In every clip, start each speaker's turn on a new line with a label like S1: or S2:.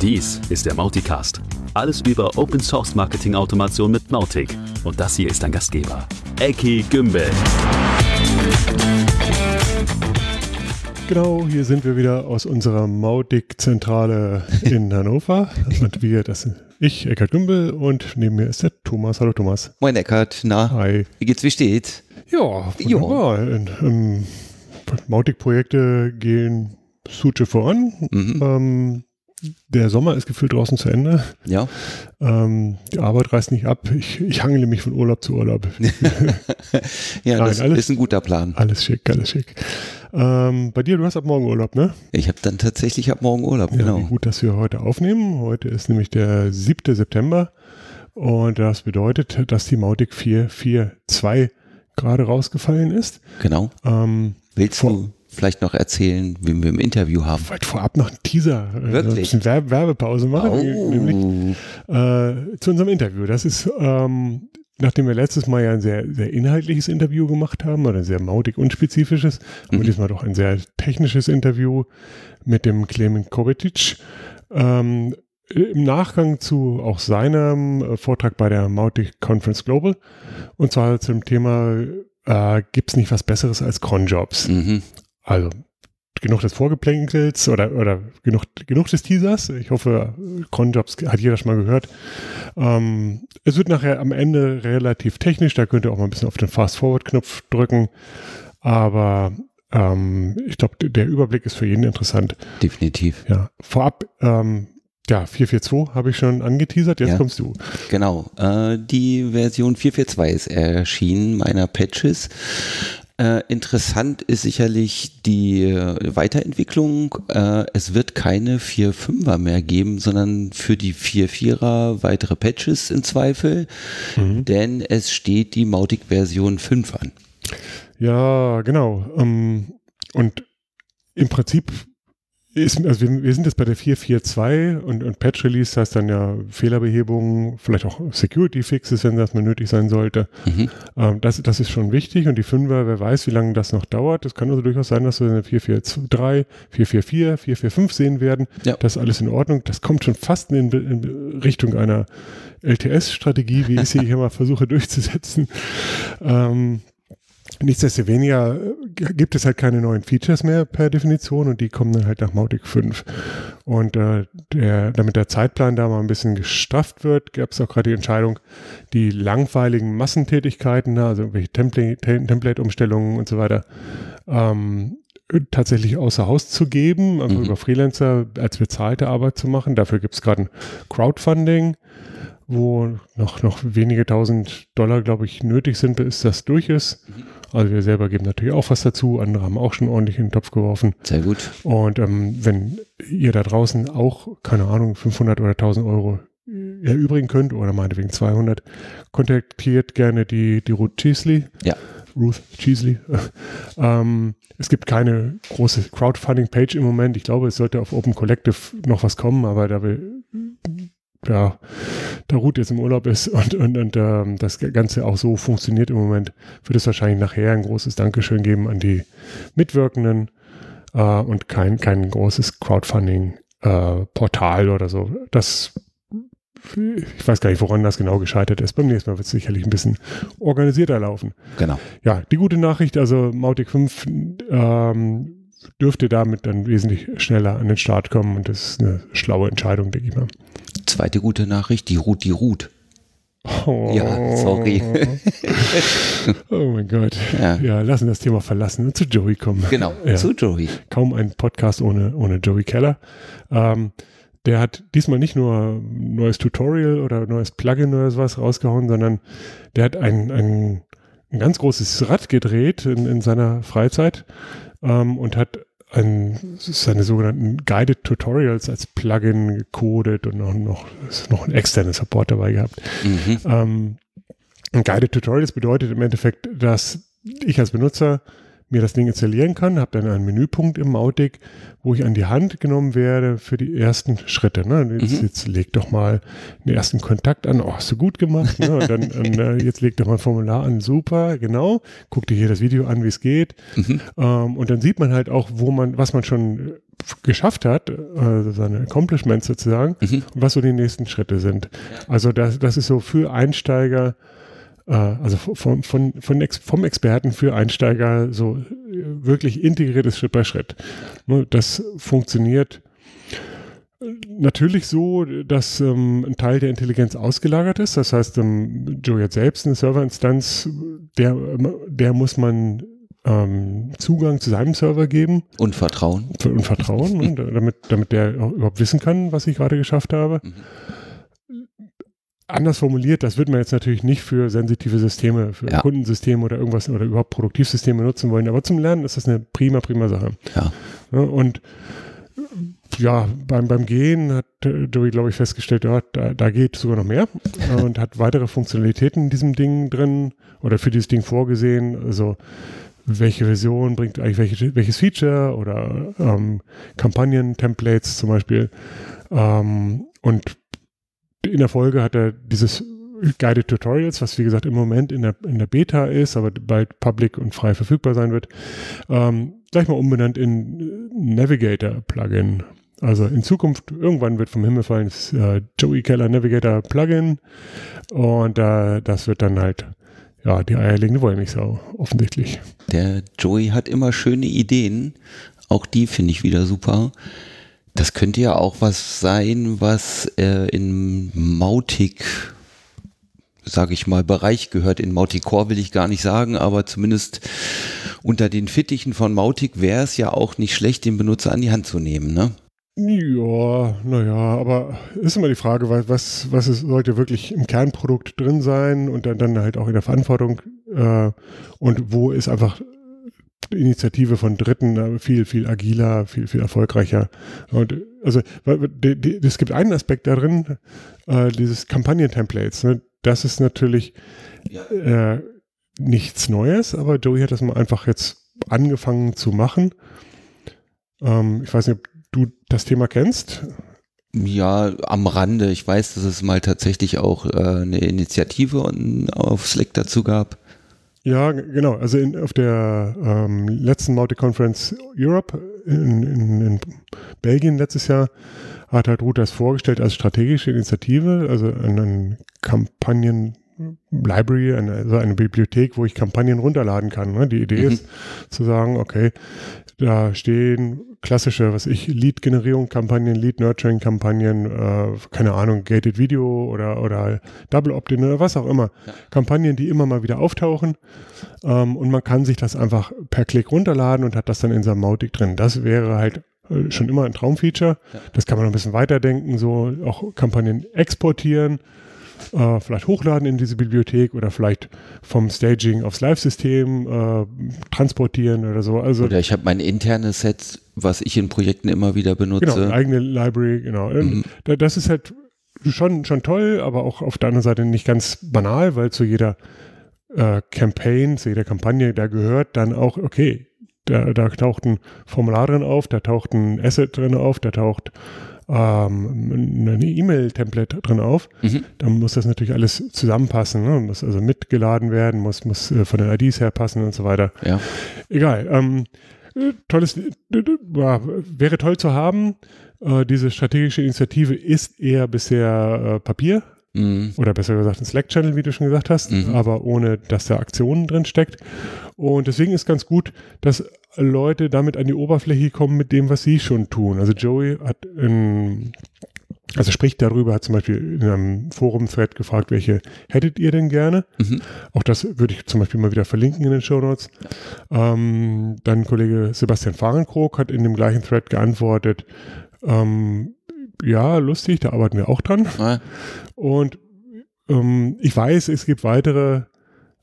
S1: Dies ist der Mauticast. Alles über Open Source Marketing Automation mit Mautic. Und das hier ist dein Gastgeber, Eki Gümbel.
S2: Genau, hier sind wir wieder aus unserer Mautic-Zentrale in Hannover. Und wir, das sind ich, Eckhard Gümbel, und neben mir ist der Thomas. Hallo Thomas.
S3: Moin Eckart, na,
S2: Hi.
S3: wie geht's, wie steht's?
S2: Ja, wunderbar. Ähm, Mautic-Projekte gehen Suche voran.
S3: Mhm.
S2: Ähm, der Sommer ist gefühlt draußen zu Ende.
S3: Ja,
S2: Ähm, die Arbeit reißt nicht ab. Ich, ich hangele mich von Urlaub zu Urlaub.
S3: ja,
S2: Nein,
S3: das
S2: alles-
S3: ist ein guter Plan.
S2: alles schick, alles schick. Ähm, bei dir, du hast ab morgen Urlaub, ne?
S3: Ich habe dann tatsächlich ab morgen Urlaub,
S2: Ja,
S3: genau.
S2: gut, dass wir heute aufnehmen. Heute ist nämlich der 7. September und das bedeutet, dass die Mautic 442 gerade rausgefallen ist.
S3: Genau.
S2: Ähm,
S3: Willst du vielleicht noch erzählen, wen wir im Interview haben?
S2: wollte vorab noch einen Teaser, äh,
S3: Wirklich?
S2: ein bisschen Werbe Werbepause machen, nämlich
S3: Oh,
S2: äh, zu unserem Interview. Das ist, ähm, nachdem wir letztes Mal ja ein sehr, sehr inhaltliches Interview gemacht haben oder ein sehr mautig unspezifisches, haben wir
S3: Mhm.
S2: diesmal doch ein sehr technisches Interview mit dem Clement Kovacic. Ähm, Im Nachgang zu auch seinem äh, Vortrag bei der Mautic Conference Global und zwar zum Thema, äh, gibt es nicht was Besseres als Cronjobs?
S3: mhm.
S2: Also genug des Vorgeplänkels oder, oder genug, genug des Teasers. Ich hoffe, Cronjobs hat jeder schon mal gehört. Ähm, es wird nachher am Ende relativ technisch. Da könnt ihr auch mal ein bisschen auf den Fast-Forward-Knopf drücken. Aber ähm, ich glaube, der Überblick ist für jeden interessant.
S3: Definitiv.
S2: Ja, vorab, ähm, ja, 442 habe ich schon angeteasert. Jetzt
S3: Ja.
S2: kommst du.
S3: Genau. Äh, die Version 442 ist erschienen, meiner Patches. Äh, interessant ist sicherlich die äh, Weiterentwicklung. Äh, es wird keine 4.5er mehr geben, sondern für die 4.4er weitere Patches im Zweifel,
S2: Mhm.
S3: denn es steht die Mautic Version 5 an.
S2: Ja, genau. Ähm, und im Prinzip ist, also wir, wir sind jetzt bei der 442 und, und Patch Release heißt dann ja Fehlerbehebung, vielleicht auch Security Fixes, wenn das mal nötig sein sollte.
S3: Mhm.
S2: Ähm, das, das ist schon wichtig und die 5er, wer weiß, wie lange das noch dauert. Es kann also durchaus sein, dass wir eine 443, 444, 445 sehen werden.
S3: Ja.
S2: Das ist alles in Ordnung. Das kommt schon fast in, in Richtung einer LTS-Strategie, wie ich sie hier mal versuche durchzusetzen. Ähm, Nichtsdestoweniger äh, gibt es halt keine neuen Features mehr per Definition und die kommen dann halt nach Mautic 5. Und äh, der, damit der Zeitplan da mal ein bisschen gestrafft wird, gab es auch gerade die Entscheidung, die langweiligen Massentätigkeiten, ne, also irgendwelche Template- Tem- Template-Umstellungen und so weiter, ähm, tatsächlich außer Haus zu geben, einfach
S3: Mhm.
S2: über Freelancer als bezahlte Arbeit zu machen. Dafür gibt es gerade ein Crowdfunding, wo noch, noch wenige tausend Dollar, glaube ich, nötig sind, bis das durch ist. Also wir selber geben natürlich auch was dazu, andere haben auch schon ordentlich in den Topf geworfen.
S3: Sehr gut.
S2: Und ähm, wenn ihr da draußen auch, keine Ahnung, 500 oder 1000 Euro erübrigen könnt oder meinetwegen 200, kontaktiert gerne die, die Ruth Cheesley.
S3: Ja.
S2: Ruth Cheesley. ähm, es gibt keine große Crowdfunding-Page im Moment. Ich glaube, es sollte auf Open Collective noch was kommen, aber da wir, ja, da Ruth jetzt im Urlaub ist und, und, und ähm, das Ganze auch so funktioniert im Moment, wird es wahrscheinlich nachher ein großes Dankeschön geben an die Mitwirkenden äh, und kein, kein großes Crowdfunding-Portal oder so. Das, ich weiß gar nicht, woran das genau gescheitert ist. Beim nächsten Mal wird es sicherlich ein bisschen organisierter laufen.
S3: Genau.
S2: Ja, die gute Nachricht, also Mautic 5 ähm, dürfte damit dann wesentlich schneller an den Start kommen und das ist eine schlaue Entscheidung, denke ich mal.
S3: Zweite gute Nachricht, die Ruth, die Ruth.
S2: Oh.
S3: Ja, sorry.
S2: oh mein Gott.
S3: Ja.
S2: Ja, lassen das Thema verlassen und zu Joey kommen.
S3: Genau,
S2: Ja.
S3: zu Joey.
S2: kaum ein Podcast ohne, ohne Joey Keller. Ähm, der hat diesmal nicht nur ein neues Tutorial oder ein neues Plugin oder sowas rausgehauen, sondern der hat ein, ein, ein ganz großes Rad gedreht in, in seiner Freizeit ähm, und hat ein, seine sogenannten Guided Tutorials als Plugin gecodet und noch, noch, noch ein externes Support dabei gehabt.
S3: Mhm.
S2: Ähm, Guided Tutorials bedeutet im Endeffekt, dass ich als Benutzer mir das Ding installieren kann, habe dann einen Menüpunkt im Mautic, wo ich an die Hand genommen werde für die ersten Schritte. Ne? Jetzt, mhm. jetzt leg doch mal den ersten Kontakt an, oh, hast du gut gemacht. Ne? Und dann und, äh, jetzt leg doch mal ein Formular an, super, genau. Guck dir hier das Video an, wie es geht. Mhm. Ähm, und dann sieht man halt auch, wo man, was man schon geschafft hat, also seine Accomplishments sozusagen, mhm. und was so die nächsten Schritte sind. Also das, das ist so für Einsteiger äh, also von, von, von Ex, vom Experten für Einsteiger so äh, wirklich integriertes Schritt bei Schritt. Ne, das funktioniert äh, natürlich so, dass ähm, ein Teil der Intelligenz ausgelagert ist. Das heißt, ähm, Joe hat selbst eine Serverinstanz, der, der muss man ähm, Zugang zu seinem Server geben.
S3: Und Vertrauen.
S2: Und Vertrauen, ne, damit, damit der überhaupt wissen kann, was ich gerade geschafft habe. Mhm anders formuliert, das wird man jetzt natürlich nicht für sensitive Systeme, für ja. Kundensysteme oder irgendwas oder überhaupt Produktivsysteme nutzen wollen. Aber zum Lernen ist das eine prima, prima Sache.
S3: Ja.
S2: und ja, beim, beim Gehen hat Joey, glaube ich, festgestellt, ja, da, da geht sogar noch mehr und hat weitere Funktionalitäten in diesem Ding drin oder für dieses Ding vorgesehen. Also welche Version bringt eigentlich welche, welches Feature oder ähm, Kampagnen-Templates zum Beispiel. Ähm, und in der Folge hat er dieses Guided Tutorials, was wie gesagt im Moment in der, in der Beta ist, aber bald public und frei verfügbar sein wird, ähm, gleich mal umbenannt in Navigator Plugin. Also in Zukunft, irgendwann wird vom Himmel fallen, das äh, Joey Keller Navigator Plugin und äh, das wird dann halt ja, die eierlegende Wollmilchsau, offensichtlich.
S3: Der Joey hat immer schöne Ideen. Auch die finde ich wieder super. Das könnte ja auch was sein, was äh, in Mautic, sage ich mal, Bereich gehört. In Mautic Core will ich gar nicht sagen, aber zumindest unter den Fittichen von Mautic wäre es ja auch nicht schlecht, den Benutzer an die Hand zu nehmen, ne?
S2: Ja, naja, aber ist immer die Frage, was, was ist, sollte wirklich im Kernprodukt drin sein und dann, dann halt auch in der Verantwortung äh, und wo ist einfach Initiative von Dritten äh, viel, viel agiler, viel, viel erfolgreicher. Und also es gibt einen Aspekt darin, äh, dieses Kampagnen-Templates. Ne? Das ist natürlich ja. äh, nichts Neues, aber Joey hat das mal einfach jetzt angefangen zu machen. Ähm, ich weiß nicht, ob du das Thema kennst.
S3: Ja, am Rande. Ich weiß, dass es mal tatsächlich auch äh, eine Initiative auf Slack dazu gab.
S2: Ja, genau. Also in, auf der ähm, letzten Multi-Conference Europe in, in, in, Belgien letztes Jahr hat halt Ruth das vorgestellt als strategische Initiative, also eine Kampagnen Library, eine, also eine Bibliothek, wo ich Kampagnen runterladen kann. Ne? Die Idee mhm. ist zu sagen, okay, da stehen klassische, was ich, Lead-Generierung-Kampagnen, Lead-Nurturing-Kampagnen, äh, keine Ahnung, Gated Video oder, oder Double Opt-in oder was auch immer. Ja. Kampagnen, die immer mal wieder auftauchen ähm, und man kann sich das einfach per Klick runterladen und hat das dann in seinem Mautic drin. Das wäre halt äh, schon immer ein Traumfeature. Ja. Das kann man noch ein bisschen weiterdenken, so auch Kampagnen exportieren äh, vielleicht hochladen in diese Bibliothek oder vielleicht vom Staging aufs Live-System äh, transportieren oder so. Also,
S3: oder ich habe mein internes Set, was ich in Projekten immer wieder benutze.
S2: Genau, eigene Library, genau. Mhm. Das ist halt schon, schon toll, aber auch auf der anderen Seite nicht ganz banal, weil zu jeder äh, Campaign, zu jeder Kampagne, da gehört dann auch, okay, da, da taucht ein Formular drin auf, da taucht ein Asset drin auf, da taucht ähm, eine E-Mail-Template drin auf. Mhm. Dann muss das natürlich alles zusammenpassen. Ne? Muss also mitgeladen werden, muss, muss äh, von den IDs her passen und so weiter.
S3: Ja.
S2: Egal. Ähm, tolles, ja, wäre toll zu haben. Äh, diese strategische Initiative ist eher bisher äh, Papier. Mhm. Oder besser gesagt ein Slack-Channel, wie du schon gesagt hast, mhm. aber ohne, dass da Aktionen drin steckt. Und deswegen ist ganz gut, dass Leute damit an die Oberfläche kommen mit dem, was sie schon tun. Also Joey hat in, also spricht darüber, hat zum Beispiel in einem Forum-Thread gefragt, welche hättet ihr denn gerne? Mhm. Auch das würde ich zum Beispiel mal wieder verlinken in den Show Notes. Ähm, dann Kollege Sebastian Fahrenkrog hat in dem gleichen Thread geantwortet, ähm, ja, lustig, da arbeiten wir auch dran. Ja. Und ähm, ich weiß, es gibt weitere,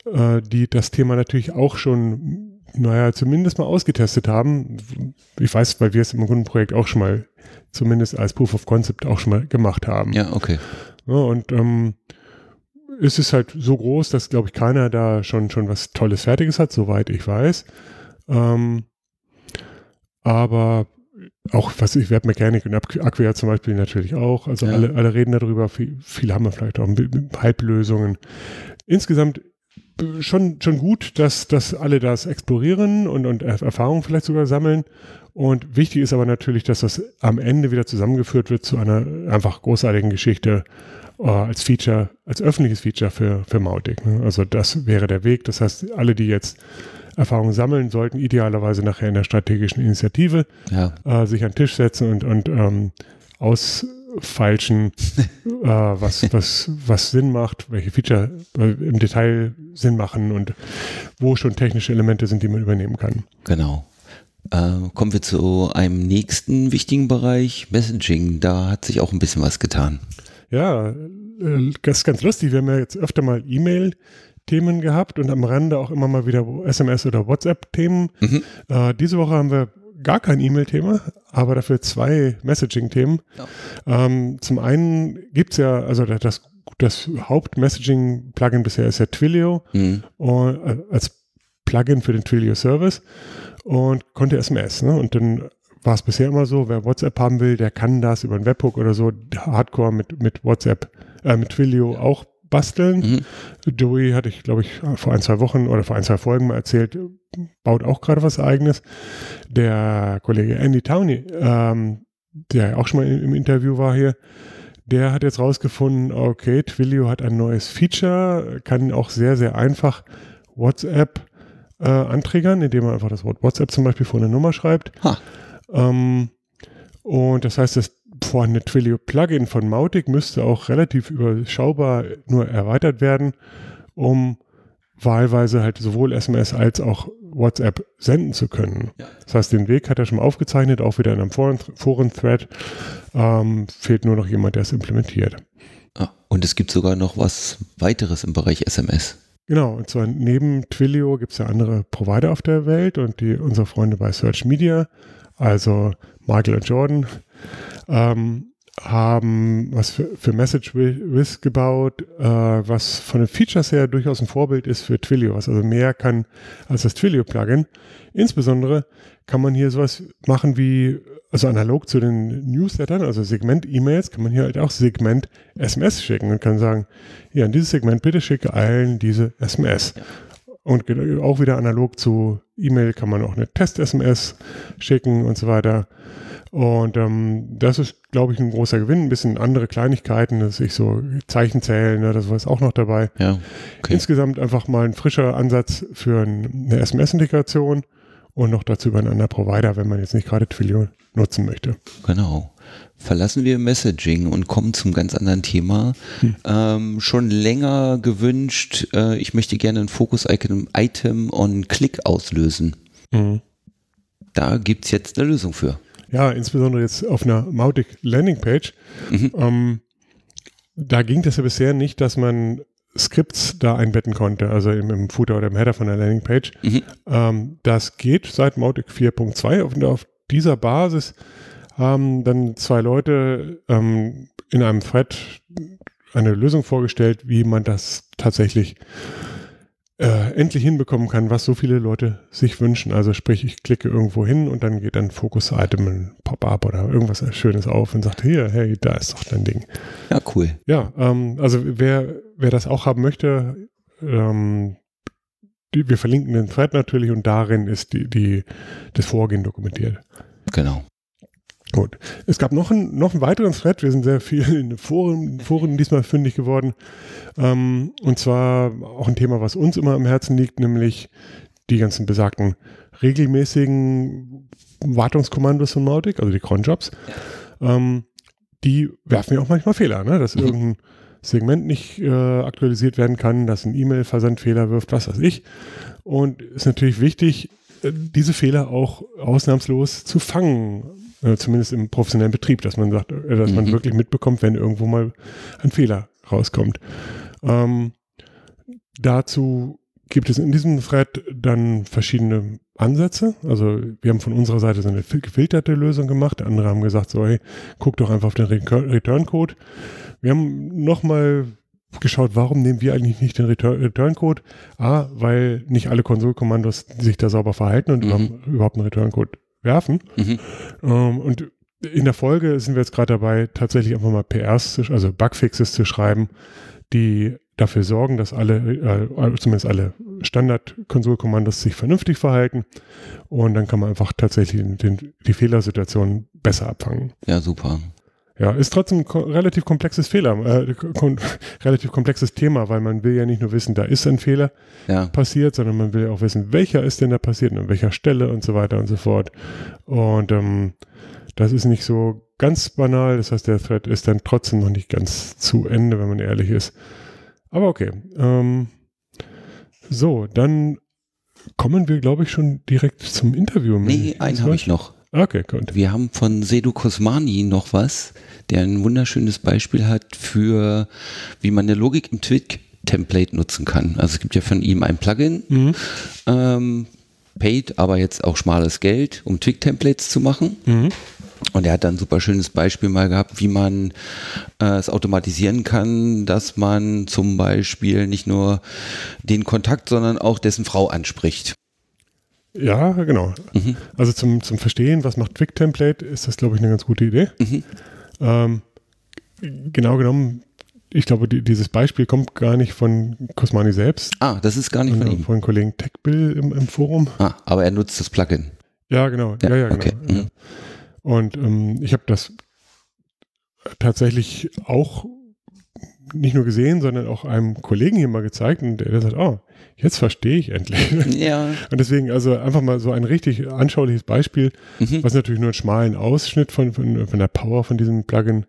S2: äh, die das Thema natürlich auch schon naja, zumindest mal ausgetestet haben. Ich weiß, weil wir es im Kundenprojekt auch schon mal, zumindest als Proof of Concept auch schon mal gemacht haben.
S3: Ja, okay.
S2: Ja, und ähm, es ist halt so groß, dass, glaube ich, keiner da schon, schon was Tolles Fertiges hat, soweit ich weiß. Ähm, aber auch was ich Web Mechanic und Acquia zum Beispiel natürlich auch. Also ja. alle, alle reden darüber. Viel, viele haben wir vielleicht auch Halblösungen. Insgesamt äh, schon, schon gut, dass, dass alle das explorieren und, und Erfahrungen vielleicht sogar sammeln. Und wichtig ist aber natürlich, dass das am Ende wieder zusammengeführt wird zu einer einfach großartigen Geschichte äh, als Feature, als öffentliches Feature für, für Mautic. Ne? Also das wäre der Weg. Das heißt, alle, die jetzt Erfahrungen sammeln sollten, idealerweise nachher in der strategischen Initiative ja. äh, sich an den Tisch setzen und, und ähm, ausfeilschen, äh, was, was, was Sinn macht, welche Feature äh, im Detail Sinn machen und wo schon technische Elemente sind, die man übernehmen kann.
S3: Genau. Äh, kommen wir zu einem nächsten wichtigen Bereich, Messaging. Da hat sich auch ein bisschen was getan.
S2: Ja, äh, das ist ganz lustig. Wir haben ja jetzt öfter mal E-Mail Themen gehabt und am Rande auch immer mal wieder SMS oder WhatsApp-Themen. Mhm. Äh, diese Woche haben wir gar kein E-Mail-Thema, aber dafür zwei Messaging-Themen. Ja. Ähm, zum einen gibt es ja, also das, das Haupt-Messaging-Plugin bisher ist ja Twilio mhm. und, äh, als Plugin für den Twilio-Service und konnte SMS. Ne? Und dann war es bisher immer so, wer WhatsApp haben will, der kann das über einen Webhook oder so hardcore mit, mit WhatsApp, äh, mit Twilio ja. auch basteln. Mhm. Joey hatte ich, glaube ich, vor ein, zwei Wochen oder vor ein, zwei Folgen mal erzählt, baut auch gerade was eigenes. Der Kollege Andy Towney, ähm, der auch schon mal im Interview war hier, der hat jetzt rausgefunden, okay, Twilio hat ein neues Feature, kann auch sehr, sehr einfach WhatsApp äh, anträgern, indem man einfach das Wort WhatsApp zum Beispiel vor eine Nummer schreibt. Ähm, und das heißt, das vorhandene Twilio-Plugin von Mautic müsste auch relativ überschaubar nur erweitert werden, um wahlweise halt sowohl SMS als auch WhatsApp senden zu können. Ja. Das heißt, den Weg hat er schon mal aufgezeichnet, auch wieder in einem Foren-Thread. Ähm, fehlt nur noch jemand, der es implementiert.
S3: Ah, und es gibt sogar noch was weiteres im Bereich SMS.
S2: Genau, und zwar neben Twilio gibt es ja andere Provider auf der Welt und die unsere Freunde bei Search Media, also Michael und Jordan, ähm, haben was für, für Message With gebaut, äh, was von den Features her durchaus ein Vorbild ist für Twilio, was also mehr kann als das Twilio-Plugin. Insbesondere kann man hier sowas machen wie, also analog zu den Newslettern, also Segment-E-Mails, kann man hier halt auch Segment-SMS schicken und kann sagen, ja, in dieses Segment bitte schicke allen diese SMS. Und auch wieder analog zu E-Mail kann man auch eine Test-SMS schicken und so weiter. Und ähm, das ist, glaube ich, ein großer Gewinn. Ein bisschen andere Kleinigkeiten, dass ich so Zeichen zählen, ne, das war jetzt auch noch dabei. Ja, okay. Insgesamt einfach mal ein frischer Ansatz für eine SMS-Integration und noch dazu über einen anderen Provider, wenn man jetzt nicht gerade Twilio nutzen möchte.
S3: Genau. Verlassen wir Messaging und kommen zum ganz anderen Thema. Hm. Ähm, schon länger gewünscht, äh, ich möchte gerne ein Fokus-Item on Click auslösen. Mhm. Da gibt es jetzt eine Lösung für.
S2: Ja, insbesondere jetzt auf einer Mautic Landingpage. Mhm. Ähm, da ging das ja bisher nicht, dass man Skripts da einbetten konnte, also im, im Footer oder im Header von der Landingpage. Mhm. Ähm, das geht seit Mautic 4.2 und auf dieser Basis haben dann zwei Leute ähm, in einem Thread eine Lösung vorgestellt, wie man das tatsächlich äh, endlich hinbekommen kann, was so viele Leute sich wünschen. Also sprich, ich klicke irgendwo hin und dann geht dann Fokus-Item, ein Pop-up oder irgendwas Schönes auf und sagt, hier, hey, da ist doch dein Ding.
S3: Ja, cool.
S2: Ja, ähm, also wer, wer das auch haben möchte, ähm, die, wir verlinken den Thread natürlich und darin ist die, die, das Vorgehen dokumentiert.
S3: Genau.
S2: Gut. Es gab noch, ein, noch einen weiteren Thread. Wir sind sehr viel in Foren, Foren diesmal fündig geworden. Ähm, und zwar auch ein Thema, was uns immer am Herzen liegt, nämlich die ganzen besagten regelmäßigen Wartungskommandos von Mautic, also die Cronjobs. Ähm, die werfen ja auch manchmal Fehler, ne? dass mhm. irgendein Segment nicht äh, aktualisiert werden kann, dass ein E-Mail-Versand Fehler wirft, was weiß ich. Und es ist natürlich wichtig, äh, diese Fehler auch ausnahmslos zu fangen äh, zumindest im professionellen Betrieb, dass man sagt, äh, dass mhm. man wirklich mitbekommt, wenn irgendwo mal ein Fehler rauskommt. Ähm, dazu gibt es in diesem Thread dann verschiedene Ansätze. Also wir haben von unserer Seite so eine gefilterte Lösung gemacht. Andere haben gesagt, so, hey, guck doch einfach auf den Return-Code. Wir haben nochmal geschaut, warum nehmen wir eigentlich nicht den Return-Code? A, weil nicht alle Konsolkommandos sich da sauber verhalten und mhm. überhaupt einen Return-Code werfen. Mhm. Ähm, und in der Folge sind wir jetzt gerade dabei, tatsächlich einfach mal PRs, also Bugfixes zu schreiben, die dafür sorgen, dass alle, äh, zumindest alle Standard-Konsolkommandos sich vernünftig verhalten. Und dann kann man einfach tatsächlich den, die Fehlersituation besser abfangen.
S3: Ja, super.
S2: Ja, ist trotzdem ein ko relativ komplexes Fehler, äh, kon relativ komplexes Thema, weil man will ja nicht nur wissen, da ist ein Fehler ja. passiert, sondern man will ja auch wissen, welcher ist denn da passiert und an welcher Stelle und so weiter und so fort. Und ähm, das ist nicht so ganz banal, das heißt, der Thread ist dann trotzdem noch nicht ganz zu Ende, wenn man ehrlich ist. Aber okay. Ähm, so, dann kommen wir, glaube ich, schon direkt zum Interview.
S3: Nee, einen habe ich noch.
S2: Okay, gut.
S3: Wir haben von Sedu Kosmani noch was, der ein wunderschönes Beispiel hat für, wie man eine Logik im Twig-Template nutzen kann. Also es gibt ja von ihm ein Plugin, mhm. ähm, paid, aber jetzt auch schmales Geld, um Twig-Templates zu machen. Mhm. Und er hat dann ein super schönes Beispiel mal gehabt, wie man äh, es automatisieren kann, dass man zum Beispiel nicht nur den Kontakt, sondern auch dessen Frau anspricht.
S2: Ja, genau. Mhm. Also zum, zum Verstehen, was macht Twig Template, ist das, glaube ich, eine ganz gute Idee. Mhm. Ähm, genau genommen, ich glaube, die, dieses Beispiel kommt gar nicht von Cosmani selbst.
S3: Ah, das ist gar nicht von ihm.
S2: Von Kollegen TechBill im, im Forum.
S3: Ah, aber er nutzt das Plugin.
S2: Ja, genau. Ja, ja, ja genau. Okay. Mhm. Und ähm, ich habe das tatsächlich auch nicht nur gesehen, sondern auch einem Kollegen hier mal gezeigt und der, der sagt, oh, jetzt verstehe ich endlich. Ja. Und deswegen also einfach mal so ein richtig anschauliches Beispiel, mhm. was natürlich nur einen schmalen Ausschnitt von, von, von der Power von diesem Plugin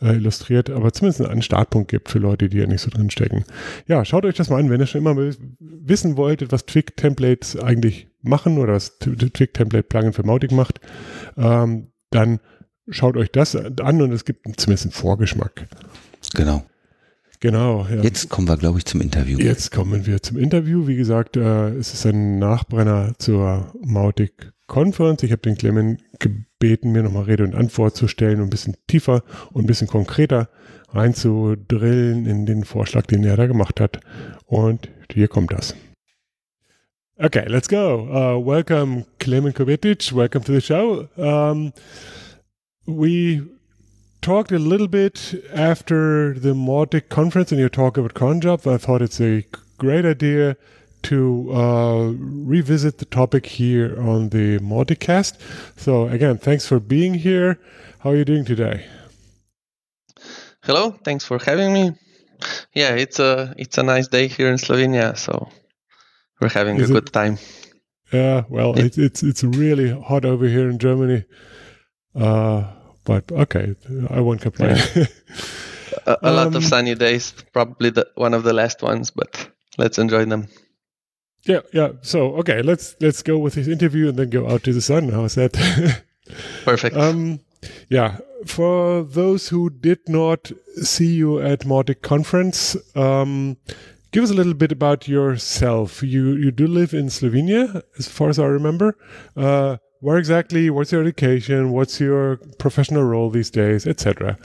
S2: äh, illustriert, aber zumindest einen Startpunkt gibt für Leute, die ja nicht so drin stecken. Ja, schaut euch das mal an, wenn ihr schon immer wissen wolltet, was Twig-Templates eigentlich machen oder was Twig-Template-Plugin für Mautic macht. Ähm, dann schaut euch das an und es gibt zumindest einen Vorgeschmack.
S3: Genau.
S2: Genau.
S3: Ja. Jetzt kommen wir, glaube ich, zum Interview.
S2: Jetzt kommen wir zum Interview. Wie gesagt, äh, es ist ein Nachbrenner zur Mautic Conference. Ich habe den Clement gebeten, mir nochmal Rede und Antwort zu stellen und ein bisschen tiefer und ein bisschen konkreter reinzudrillen in den Vorschlag, den er da gemacht hat. Und hier kommt das. Okay, let's go. Uh, welcome, Klemen Kovitic. Welcome to the show. Um, we talked a little bit after the Mautic conference, and your talk about cronjob. I thought it's a great idea to uh, revisit the topic here on the Mauticast. So again, thanks for being here. How are you doing today?
S4: Hello, thanks for having me. Yeah, it's a it's a nice day here in Slovenia, so we're having Is a good time.
S2: Yeah, well. It's, it's it's really hot over here in Germany. Uh, but okay, I won't complain.
S4: Yeah. a, a um, lot of um, sunny days, probably the, one of the last ones, but let's enjoy them.
S2: Yeah, yeah. So okay, let's let's go with this interview and then go out to the sun. How's that?
S4: Perfect.
S2: Um, yeah. For those who did not see you at Mautic conference, um, give us a little bit about yourself. You you do live in Slovenia, as far as I remember. Uh, where exactly? What's your education? What's your professional role these days, etc.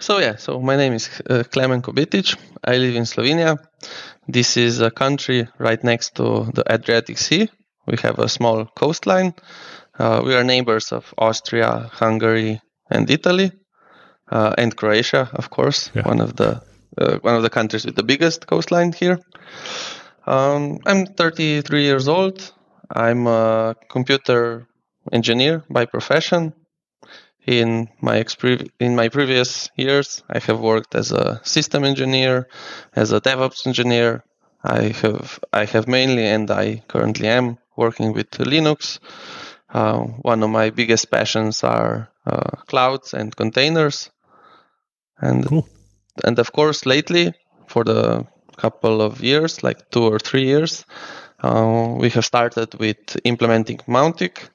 S4: So yeah, so my name is uh, Klemen Kobetič. I live in Slovenia. This is a country right next to the Adriatic Sea. We have a small coastline. Uh, we are neighbors of Austria, Hungary, and Italy, uh, and Croatia, of course, yeah. one of the uh, one of the countries with the biggest coastline here. Um, I'm 33 years old. I'm a computer engineer by profession. In my exp- in my previous years, I have worked as a system engineer, as a DevOps engineer. I have I have mainly and I currently am working with Linux. Uh, one of my biggest passions are uh, clouds and containers, and cool and of course, lately, for the couple of years, like two or three years, uh, we have started with implementing Mautic,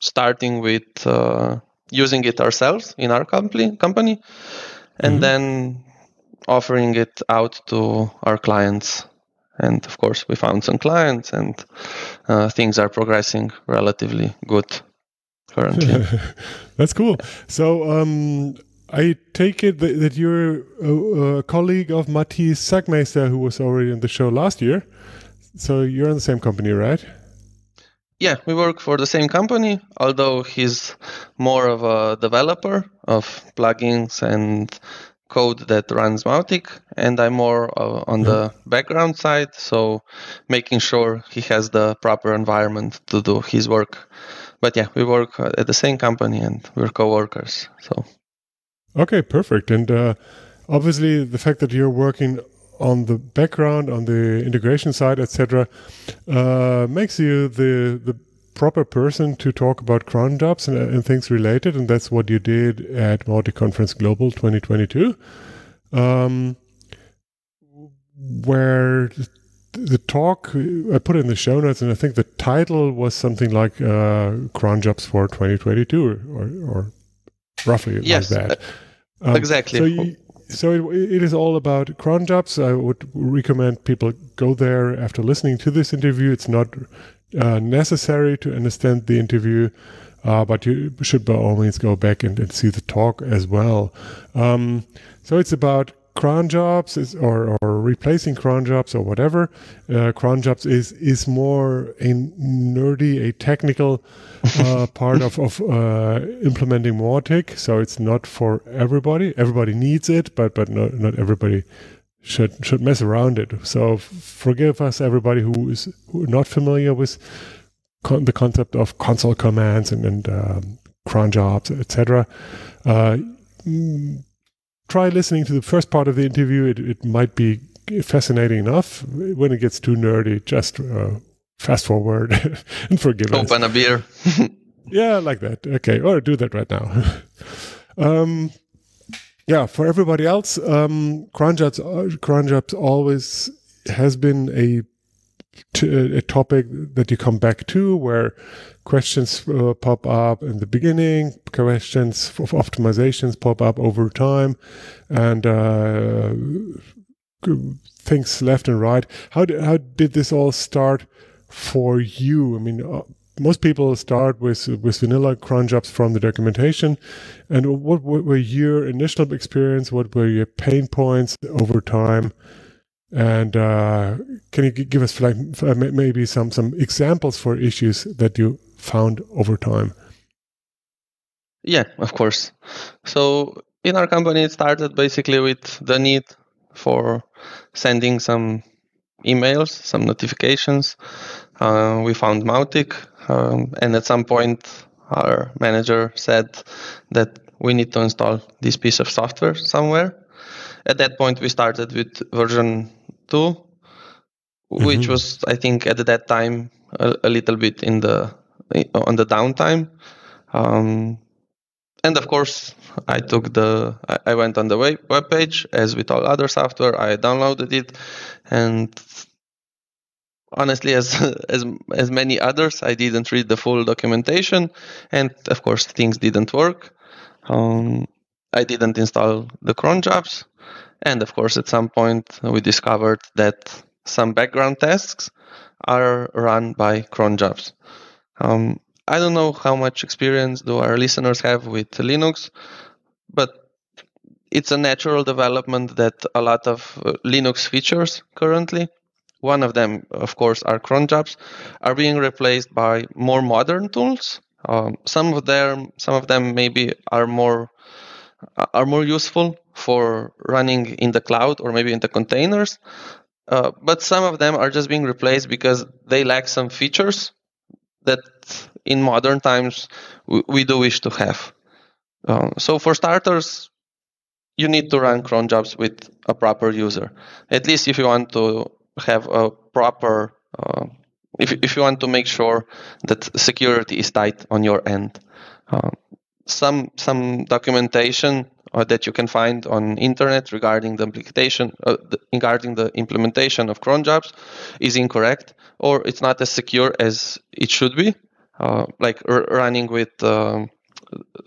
S4: starting with uh, using it ourselves in our company, company and mm-hmm. then offering it out to our clients. And of course, we found some clients, and uh, things are progressing relatively good currently.
S2: That's cool. So, um, I take it that, that you're a, a, colleague of Matic Zagmajster, who was already on the show last year. So you're in the same company, right?
S4: Yeah, we work for the same company, although he's more of a developer of plugins and code that runs Mautic, and I'm more uh, on the background side, so making sure he has the proper environment to do his work. But yeah, we work at the same company and we're co-workers. So
S2: Okay, perfect. And uh, obviously, the fact that you're working on the background, on the integration side, etc., uh, makes you the the proper person to talk about cron jobs and, and, things related, and that's what you did at Mautic Conference Global 2022, um, where the talk I put in the show notes, and I think the title was something like uh, "Cron Jobs for 2022" or, or roughly yes. like that.
S4: Um, exactly.
S2: So, you, so it, it is all about cron jobs. I would recommend people go there after listening to this interview. It's not uh, necessary to understand the interview, uh, but you should by all means go back and, and see the talk as well. Um, so it's about cron jobs is, or, or replacing cron jobs or whatever. Uh, cron jobs is is more a nerdy, a technical uh, part of, of uh, implementing Mautic. So it's not for everybody. Everybody needs it, but but not, not everybody should should mess around it. So forgive us, everybody who is who not familiar with con- the concept of console commands and, and um, cron jobs, etc. Try listening to the first part of the interview. It, it might be fascinating enough. When it gets too nerdy, just uh, fast forward and forgive
S4: Open
S2: us.
S4: Open a beer.
S2: yeah, like that. Okay, or do that right now. um, yeah, for everybody else, um, cronjobs, uh, always has been a a topic that you come back to where questions uh, pop up in the beginning, questions of optimizations pop up over time, and uh, things left and right. How did, how did this all start for you? I mean, uh, most people start with with vanilla cron jobs from the documentation. And what, what were your initial experience? What were your pain points over time? And uh, can you give us like maybe some some examples for issues that you found over time?
S4: Yeah, of course. So in our company, it started basically with the need for sending some emails, some notifications. Uh, we found Mautic, um, and at some point, our manager said that we need to install this piece of software somewhere. At that point, we started with version 2, mm-hmm. which was, I think, at that time a, a, little bit in the on the downtime. Um, and of course, I took the I went on the web page as with all other software. I downloaded it, and honestly, as as as many others, I didn't read the full documentation, and of course, things didn't work. Um, I didn't install the cron jobs, and of course, at some point, we discovered that some background tasks are run by cron jobs. Um, I don't know how much experience do our listeners have with Linux, but it's a natural development that a lot of uh, Linux features currently, one of them, of course, are cron jobs, are being replaced by more modern tools. Um, some of them, some of them maybe are more are more useful for running in the cloud or maybe in the containers. Uh, but some of them are just being replaced because they lack some features that in modern times we, we do wish to have. Uh, so for starters, you need to run cron jobs with a proper user. At least if you want to have a proper, uh, if, if you want to make sure that security is tight on your end. Uh, some some documentation uh, that you can find on internet regarding the implementation uh, the, regarding the implementation of cron jobs is incorrect or it's not as secure as it should be. Uh, like r- running with um,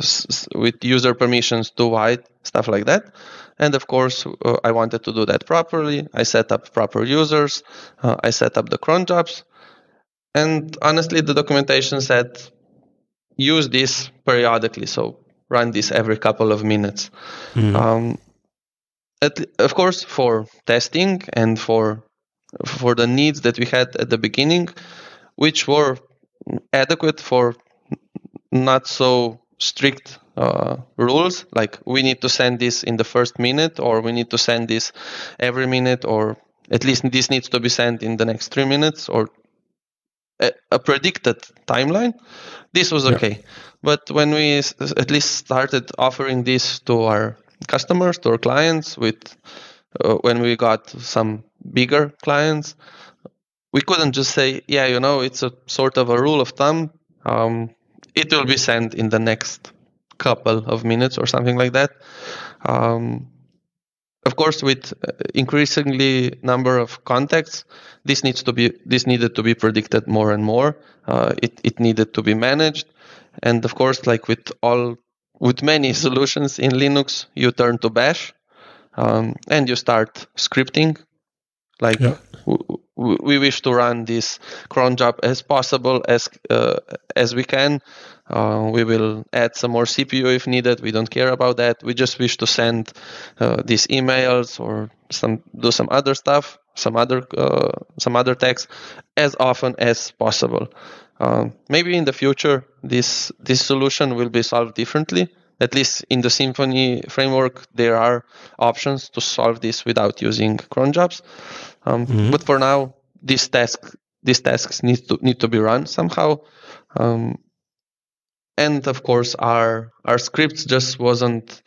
S4: s- with user permissions too wide stuff like that. And of course uh, i wanted to do that properly. I set up proper users. Uh, i set up the cron jobs. And honestly the documentation said use this periodically so run this every couple of minutes. Mm-hmm. Um, at, of course, for testing and for for the needs that we had at the beginning, which were adequate for not so strict uh, rules like we need to send this in the first minute or we need to send this every minute or at least this needs to be sent in the next three minutes or a, a predicted timeline this was okay yeah. but when we at least started offering this to our customers to our clients with uh, when we got some bigger clients we couldn't just say yeah you know it's a sort of a rule of thumb um, it will be sent in the next couple of minutes or something like that. Um, course, with uh, increasingly number of contacts, this needs to be this needed to be predicted more and more. Uh, it it needed to be managed, and of course, like with all with many solutions in Linux, you turn to Bash, um, and you start scripting. Like yeah. w- w- we wish to run this cron job as possible as uh, as we can uh, we will add some more CPU if needed. We don't care about that. We just wish to send uh, these emails or some do some other stuff, some other uh, some other text as often as possible. Um, maybe in the future this this solution will be solved differently. At least in the Symfony framework, there are options to solve this without using cron jobs. Um, mm-hmm. But for now, these tasks these tasks need to need to be run somehow. Um, and of course our our scripts just wasn't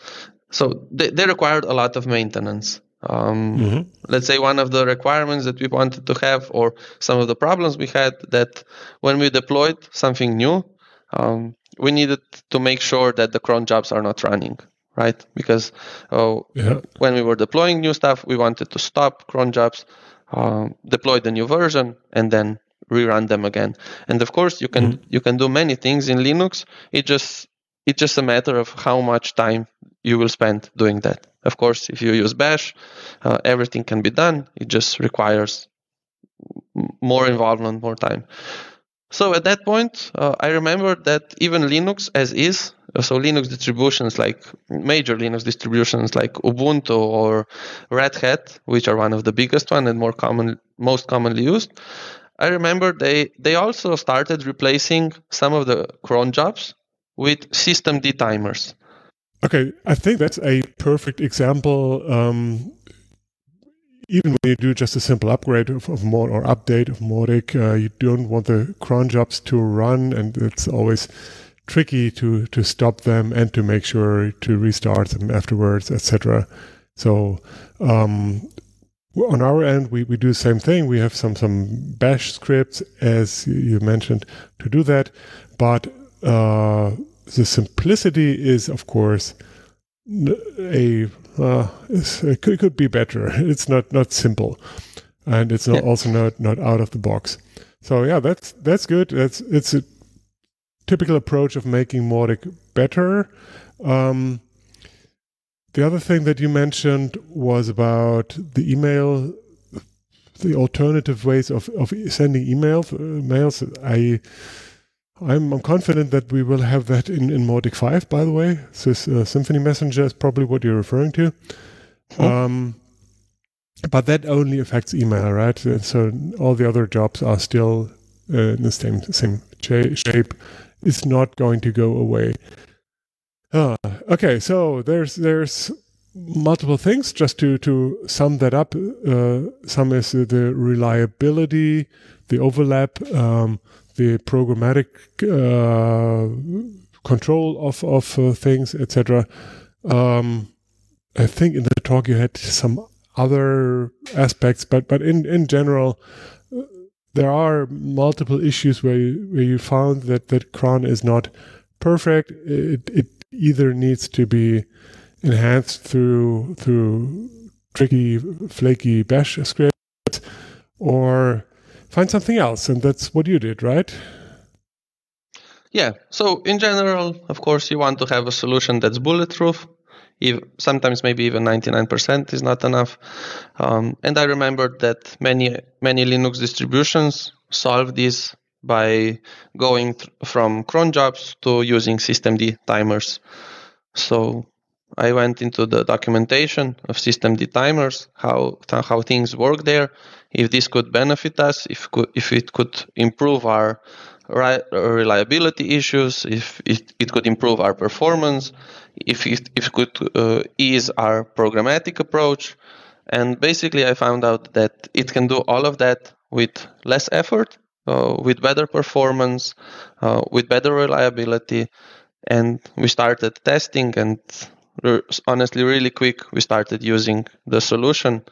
S4: so they, they required a lot of maintenance um, mm-hmm. let's say one of the requirements that we wanted to have or some of the problems we had that when we deployed something new um, we needed to make sure that the cron jobs are not running right because uh, yeah. when we were deploying new stuff we wanted to stop cron jobs um, deploy the new version and then rerun them again. And of course, you can mm-hmm. you can do many things in Linux. It just it's just a matter of how much time you will spend doing that. Of course, if you use Bash, uh, everything can be done. It just requires more involvement, more time. So at that point, uh, I remember that even Linux as is, so Linux distributions like major Linux distributions like Ubuntu or Red Hat, which are one of the biggest one and more common, most commonly used, I remember they they also started replacing some of the cron jobs with systemd timers.
S2: Okay, I think that's a perfect example. Um, even when you do just a simple upgrade of, of Mod or update of Mautic, uh, you don't want the cron jobs to run, and it's always tricky to to stop them and to make sure to restart them afterwards, etc. So um, on our end, we, we do the same thing. We have some some bash scripts, as you mentioned, to do that. But uh, the simplicity is, of course, a uh, it could, it could be better. It's not not simple, and it's not, yeah. also not not out of the box. So yeah, that's that's good. That's it's a typical approach of making Mautic better. Um, the other thing that you mentioned was about the email, the alternative ways of, of sending emails. Uh, mails. I, I'm, I'm confident that we will have that in, in Mautic 5, by the way. This uh, Symfony Messenger is probably what you're referring to. Oh. Um, but that only affects email, right? And so all the other jobs are still uh, in the same, same shape. It's not going to go away. Uh, okay, so there's there's multiple things. Just to to sum that up, uh, some is the reliability, the overlap, um, the programmatic uh, control of of uh, things, etc. Um, I think in the talk you had some other aspects, but but in in general, uh, there are multiple issues where you, where you found that that cron is not perfect. It, it either needs to be enhanced through through tricky, flaky bash script, or find something else, and that's what you did, right?
S4: Yeah. So in general, of course, you want to have a solution that's bulletproof. If, sometimes maybe even 99% is not enough. Um, and I remembered that many many Linux distributions solve this by going th- from cron jobs to using systemd timers. So I went into the documentation of systemd timers, how how things work there, if this could benefit us, if could, if it could improve our reliability issues, if it, it could improve our performance, if it, if it could uh, ease our programmatic approach. And basically, I found out that it can do all of that with less effort, uh, with better performance, uh, with better reliability. And we started testing, and honestly, really quick, we started using the solution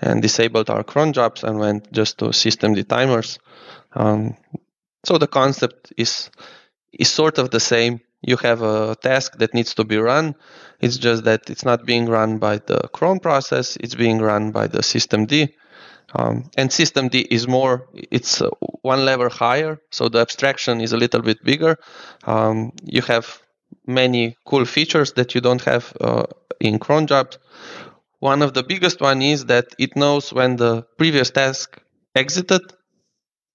S4: and disabled our cron jobs and went just to systemd timers. Um, so the concept is is sort of the same. You have a task that needs to be run. It's just that it's not being run by the cron process. It's being run by the systemd. Um, and systemd is more, it's uh, one level higher, so the abstraction is a little bit bigger. Um, you have many cool features that you don't have uh, in cron jobs. One of the biggest one is that it knows when the previous task exited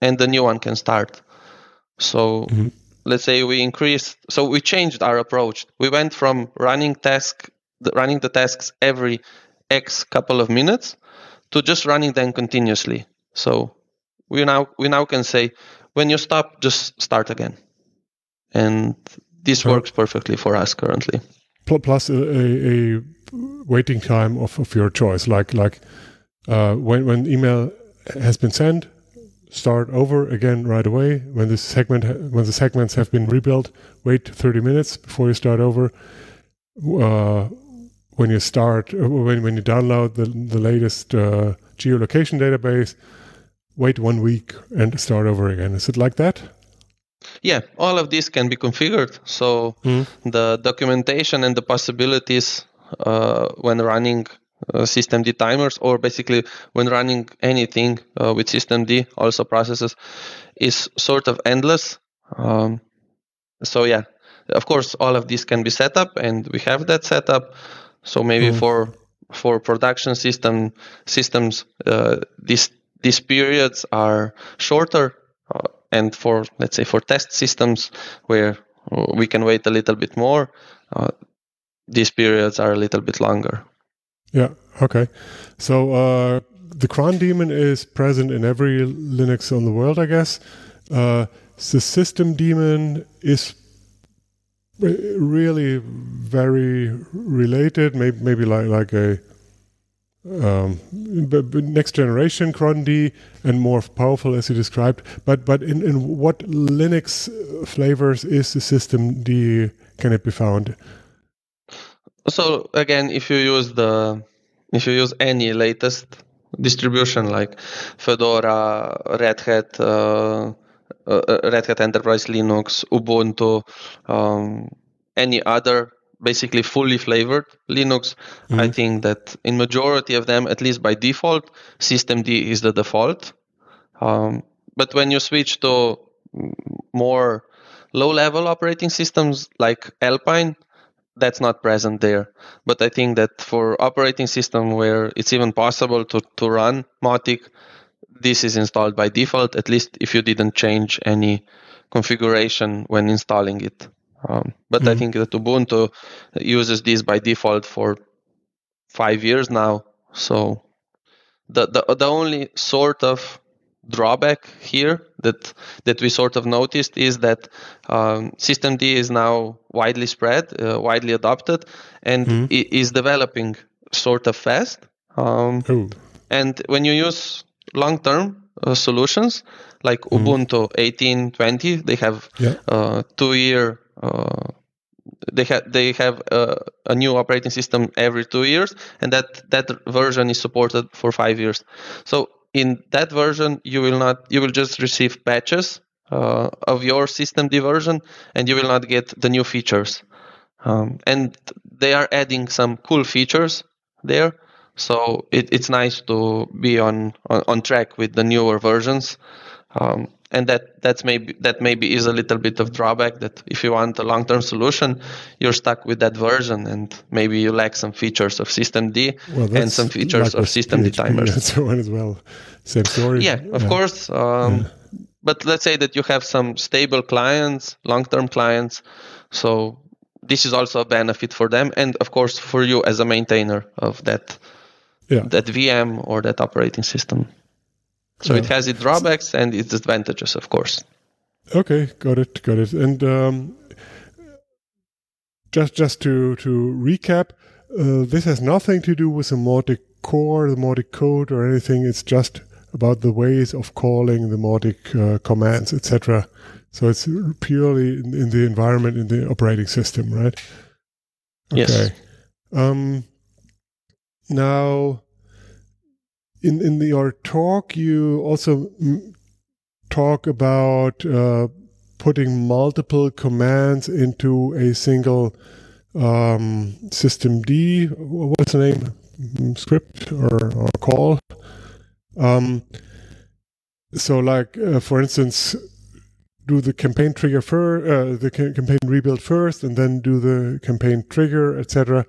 S4: and the new one can start. So mm-hmm. let's say we increased, so we changed our approach. We went from running task, running the tasks every X couple of minutes to just running them continuously. So we now we now can say when you stop, just start again, and this works perfectly for us currently.
S2: Plus a, a, a waiting time of, of your choice, like like uh, when when email has been sent, start over again right away. When the segment when the segments have been rebuilt, wait 30 minutes before you start over. Uh, when you start uh, when when you download the the latest uh, geolocation database, wait one week and start over again. Is it like that?
S4: Yeah, all of this can be configured. So mm. the documentation and the possibilities uh, when running uh, systemd timers or basically when running anything uh, with systemd also processes is sort of endless um, so yeah of course all of this can be set up and we have that set up so maybe mm. for for production system systems uh, these these periods are shorter uh, and for let's say for test systems where we can wait a little bit more uh, these periods are a little bit longer
S2: yeah. Okay. So uh, the cron daemon is present in every Linux on the world, I guess. Uh, the system daemon is really very related. Maybe maybe like like a um, next generation cron-D and more powerful as you described. But but in, in what Linux flavors is the systemd? Can it be found?
S4: So again, if you use the if you use any latest distribution like Fedora, Red Hat, uh, Red Hat Enterprise Linux, Ubuntu, um, any other basically fully flavored Linux, mm-hmm. I think that in majority of them, at least by default, systemd is the default. Um, but when you switch to more low-level operating systems like Alpine, that's not present there. But I think that for operating system where it's even possible to, to run Mautic, this is installed by default, at least if you didn't change any configuration when installing it. Um, but mm-hmm. I think that Ubuntu uses this by default for five years now. So the, the, the only sort of drawback here that that we sort of noticed is that um, systemd is now widely spread, uh, widely adopted, and mm-hmm. is developing sort of fast. Um, and when you use long-term uh, solutions like mm-hmm. Ubuntu 1820, they have yeah. uh, two-year. Uh, they have they have uh, a new operating system every two years, and that that version is supported for five years. So in that version you will not you will just receive patches uh, of your systemd version and you will not get the new features um, and they are adding some cool features there so it, it's nice to be on, on, on track with the newer versions. Um, and that that's maybe that maybe is a little bit of drawback that if you want a long-term solution you're stuck with that version and maybe you lack some features of systemd well, and some features of systemd timers.
S2: And so on as well. Same story.
S4: Yeah of yeah. course um, yeah. but let's say that you have some stable clients long-term clients so this is also a benefit for them, and of course for you as a maintainer of that
S2: Yeah.
S4: that VM or that operating system. So it has its drawbacks and its advantages, of course.
S2: Okay, got it, got it. And um, just just to to recap, uh, this has nothing to do with the Mautic core, the Mautic code, or anything. It's just about the ways of calling the Mautic uh, commands, etc. So it's purely in, in the environment, in the operating system, right?
S4: Yes.
S2: Um, now, in in your talk, you also talk about uh, putting multiple commands into a single um, system D. What's the name? Mm, Script or, or call. Um, so, like uh, for instance, do the campaign trigger first, uh, the ca- campaign rebuild first, and then do the campaign trigger, etc.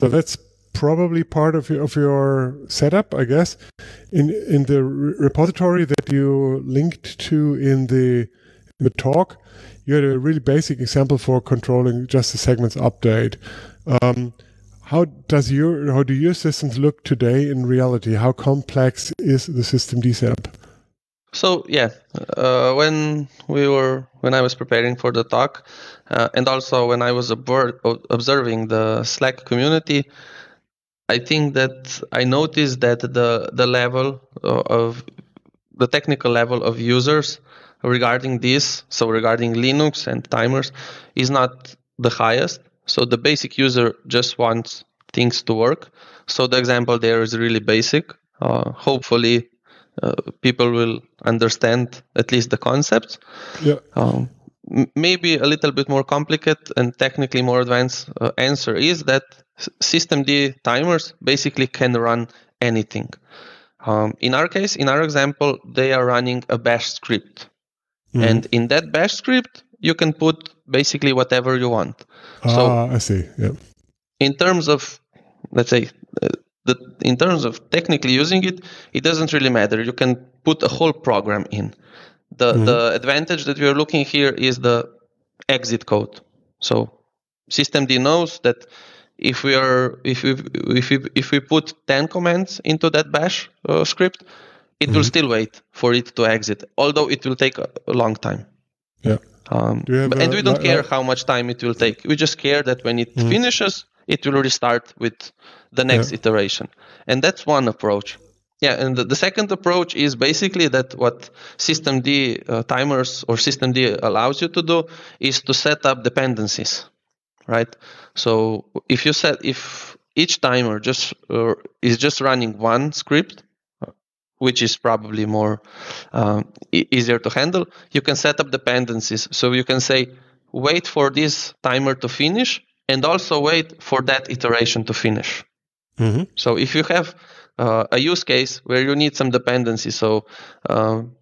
S2: So that's probably part of your, of your setup, I guess. In in the re- repository that you linked to in the in the talk, you had a really basic example for controlling just the segments update. Um, how does your how do your systems look today in reality? How complex is the system D setup?
S4: So yeah, uh, when we were when I was preparing for the talk, uh, and also when I was observing the Slack community, I think that I noticed that the the level uh, of the technical level of users regarding this, so regarding Linux and timers, is not the highest. So the basic user just wants things to work. So the example there is really basic. Uh, hopefully, uh, people will understand at least the concepts.
S2: Yeah.
S4: Um, maybe a little bit more complicated and technically more advanced uh, answer is that systemd timers basically can run anything. Um, in our case, in our example, they are running a bash script.
S2: Mhm.
S4: And in that bash script, you can put basically whatever you want. so
S2: ah, I see. Yeah.
S4: in terms of let's say uh, the, in terms of technically using it it doesn't really matter you can put a whole program in the the advantage that we are looking here is the exit code so systemd knows that if we are if we if we if we put 10 commands into that bash uh, script it will still wait for it to exit although it will take a, a long time
S2: Yeah.
S4: um, and
S2: a-
S4: we don't care how much time it will take. We just care that when it finishes, it will restart with the next
S2: Yeah.
S4: iteration. And that's one approach. Yeah, and the, the second approach is basically that what systemd uh, timers or systemd allows you to do is to set up dependencies, right? So if you set if each timer just uh, is just running one script, which is probably more um, e- easier to handle, you can set up dependencies. So you can say, wait for this timer to finish, and also wait for that iteration to finish.
S2: Mhm.
S4: So if you have uh, a use case where you need some dependency, so um,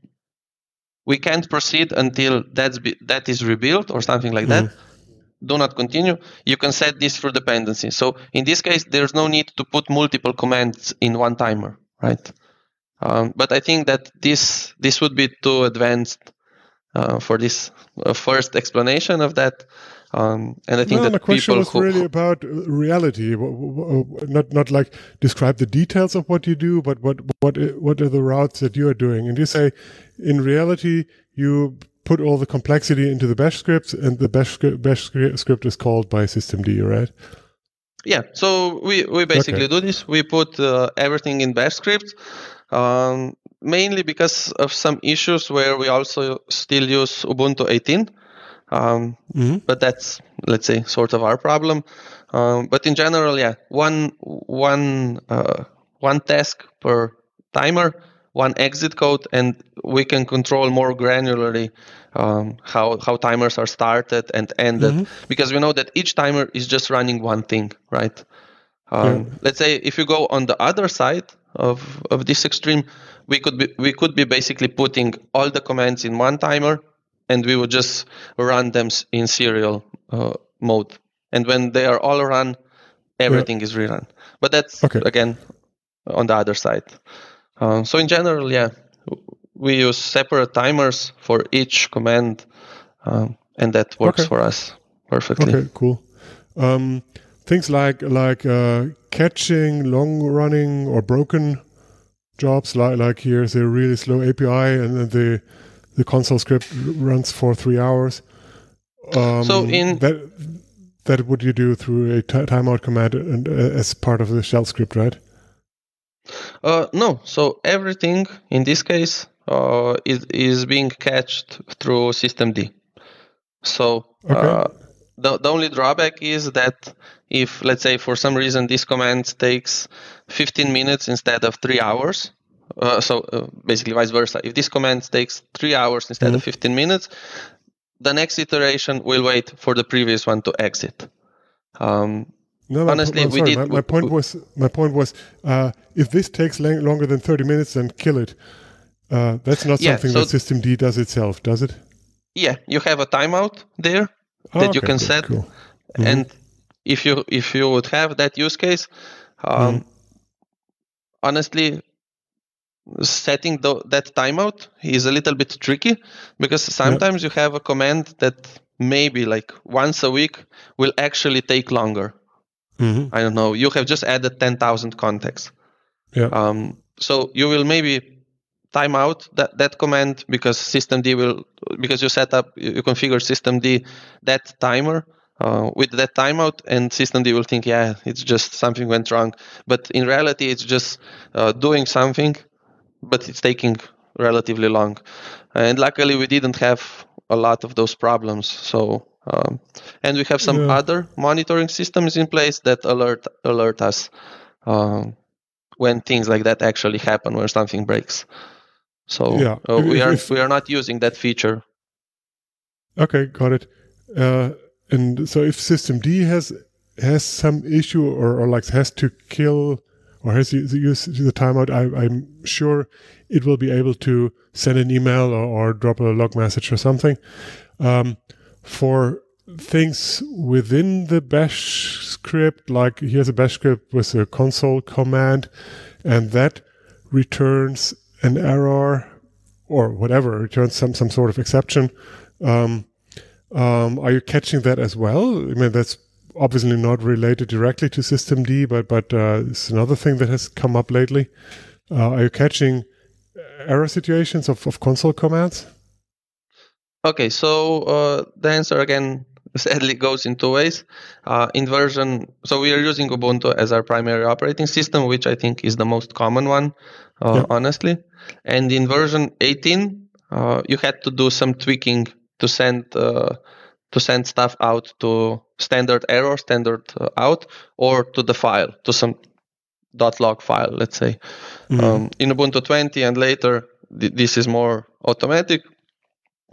S4: we can't proceed until that's be, that is rebuilt or something like that. Do not continue. You can set this for dependency. So in this case, there's no need to put multiple commands in one timer, right? Um, but I think that this this would be too advanced uh, for this uh, first explanation of that. Um, and I think
S2: no,
S4: that
S2: the question
S4: people
S2: was really about uh, reality, w- not not like describe the details of what you do, but what what what are the routes that you are doing? And you say, in reality, you put all the complexity into the Bash scripts, and the Bash script, Bash scri- script is called by systemd, right?
S4: Yeah, so we, we basically
S2: Okay.
S4: do this. We put uh, everything in Bash script, um, mainly because of some issues where we also still use Ubuntu 18. Um,
S2: Mhm.
S4: But that's let's say sort of our problem. Um, but in general, yeah, one one uh, one task per timer, one exit code, and we can control more granularly um, how how timers are started and ended because we know that each timer is just running one thing, right? Um, Let's say if you go on the other side of, of this extreme, we could be we could be basically putting all the commands in one timer, and we would just run them in serial uh, mode. And when they are all run, everything is rerun. But that's
S2: Okay.
S4: again on the other side. Uh, so in general, yeah, we use separate timers for each command, um, and that works
S2: Okay.
S4: for us perfectly.
S2: Okay, cool. Um, things like like uh, catching long running or broken jobs, like like here's a really slow API and then the the console script runs for three hours. Um,
S4: So in-
S2: that that would you do through a timeout command and uh, as part of the shell script, right?
S4: Uh, no, so everything in this case uh, is is being catched through systemd. So
S2: Okay.
S4: uh, the the only drawback is that if let's say for some reason this command takes 15 minutes instead of three hours, uh, so uh, basically vice versa. If this command takes three hours instead of 15 minutes, the next iteration will wait for the previous one to exit. Um,
S2: No, my,
S4: Honestly,
S2: I'm
S4: we did-
S2: My, my point was my point was uh, if this takes lang- longer than thirty minutes, then kill it. Uh, that's not
S4: Yeah,
S2: something
S4: so-
S2: that D does itself, does it?
S4: yeah, you have a timeout there
S2: Oh,
S4: that you can
S2: good,
S4: set
S2: Cool.
S4: and if you if you would have that use case um, honestly setting the, that timeout is a little bit tricky because sometimes you have a command that maybe like once a week will actually take longer.
S2: Mhm.
S4: i don't know. You have just added 10000 contacts
S2: Yeah.
S4: um, so you will maybe time out that, that command because systemd will because you set up you you configure systemd that timer uh, with that timeout and systemd will think yeah it's just something went wrong. But in reality it's just uh, doing something but it's taking relatively long and luckily we didn't have a lot of those problems so um, and we have some
S2: Yeah.
S4: other monitoring systems in place that alert alert us um, when things like that actually happen when something breaks so
S2: Yeah.
S4: uh, we are
S2: if-
S4: we are not using that feature
S2: Okay, got it. Uh, and so if System D has has some issue or, or like has to kill or has to use the timeout, I, I'm sure it will be able to send an email or, or drop a log message or something. Um, for things within the bash script, like here's a bash script with a console command, and that returns an error or whatever, returns some some sort of exception. Um, um, are you catching that as well? I mean, that's obviously not related directly to systemd, but but uh, it's another thing that has come up lately. Uh, are you catching error situations of, of console commands?
S4: Okay, so uh, the answer again sadly goes in two ways. Uh, in version, so we are using Ubuntu as our primary operating system, which I think is the most common one, uh,
S2: Yeah.
S4: honestly. And in version 18, uh, you had to do some tweaking to send uh, to send stuff out to standard error, standard uh, out, or to the file, to some .log file, let's say. Um, in Ubuntu 20 and later, th- this is more automatic.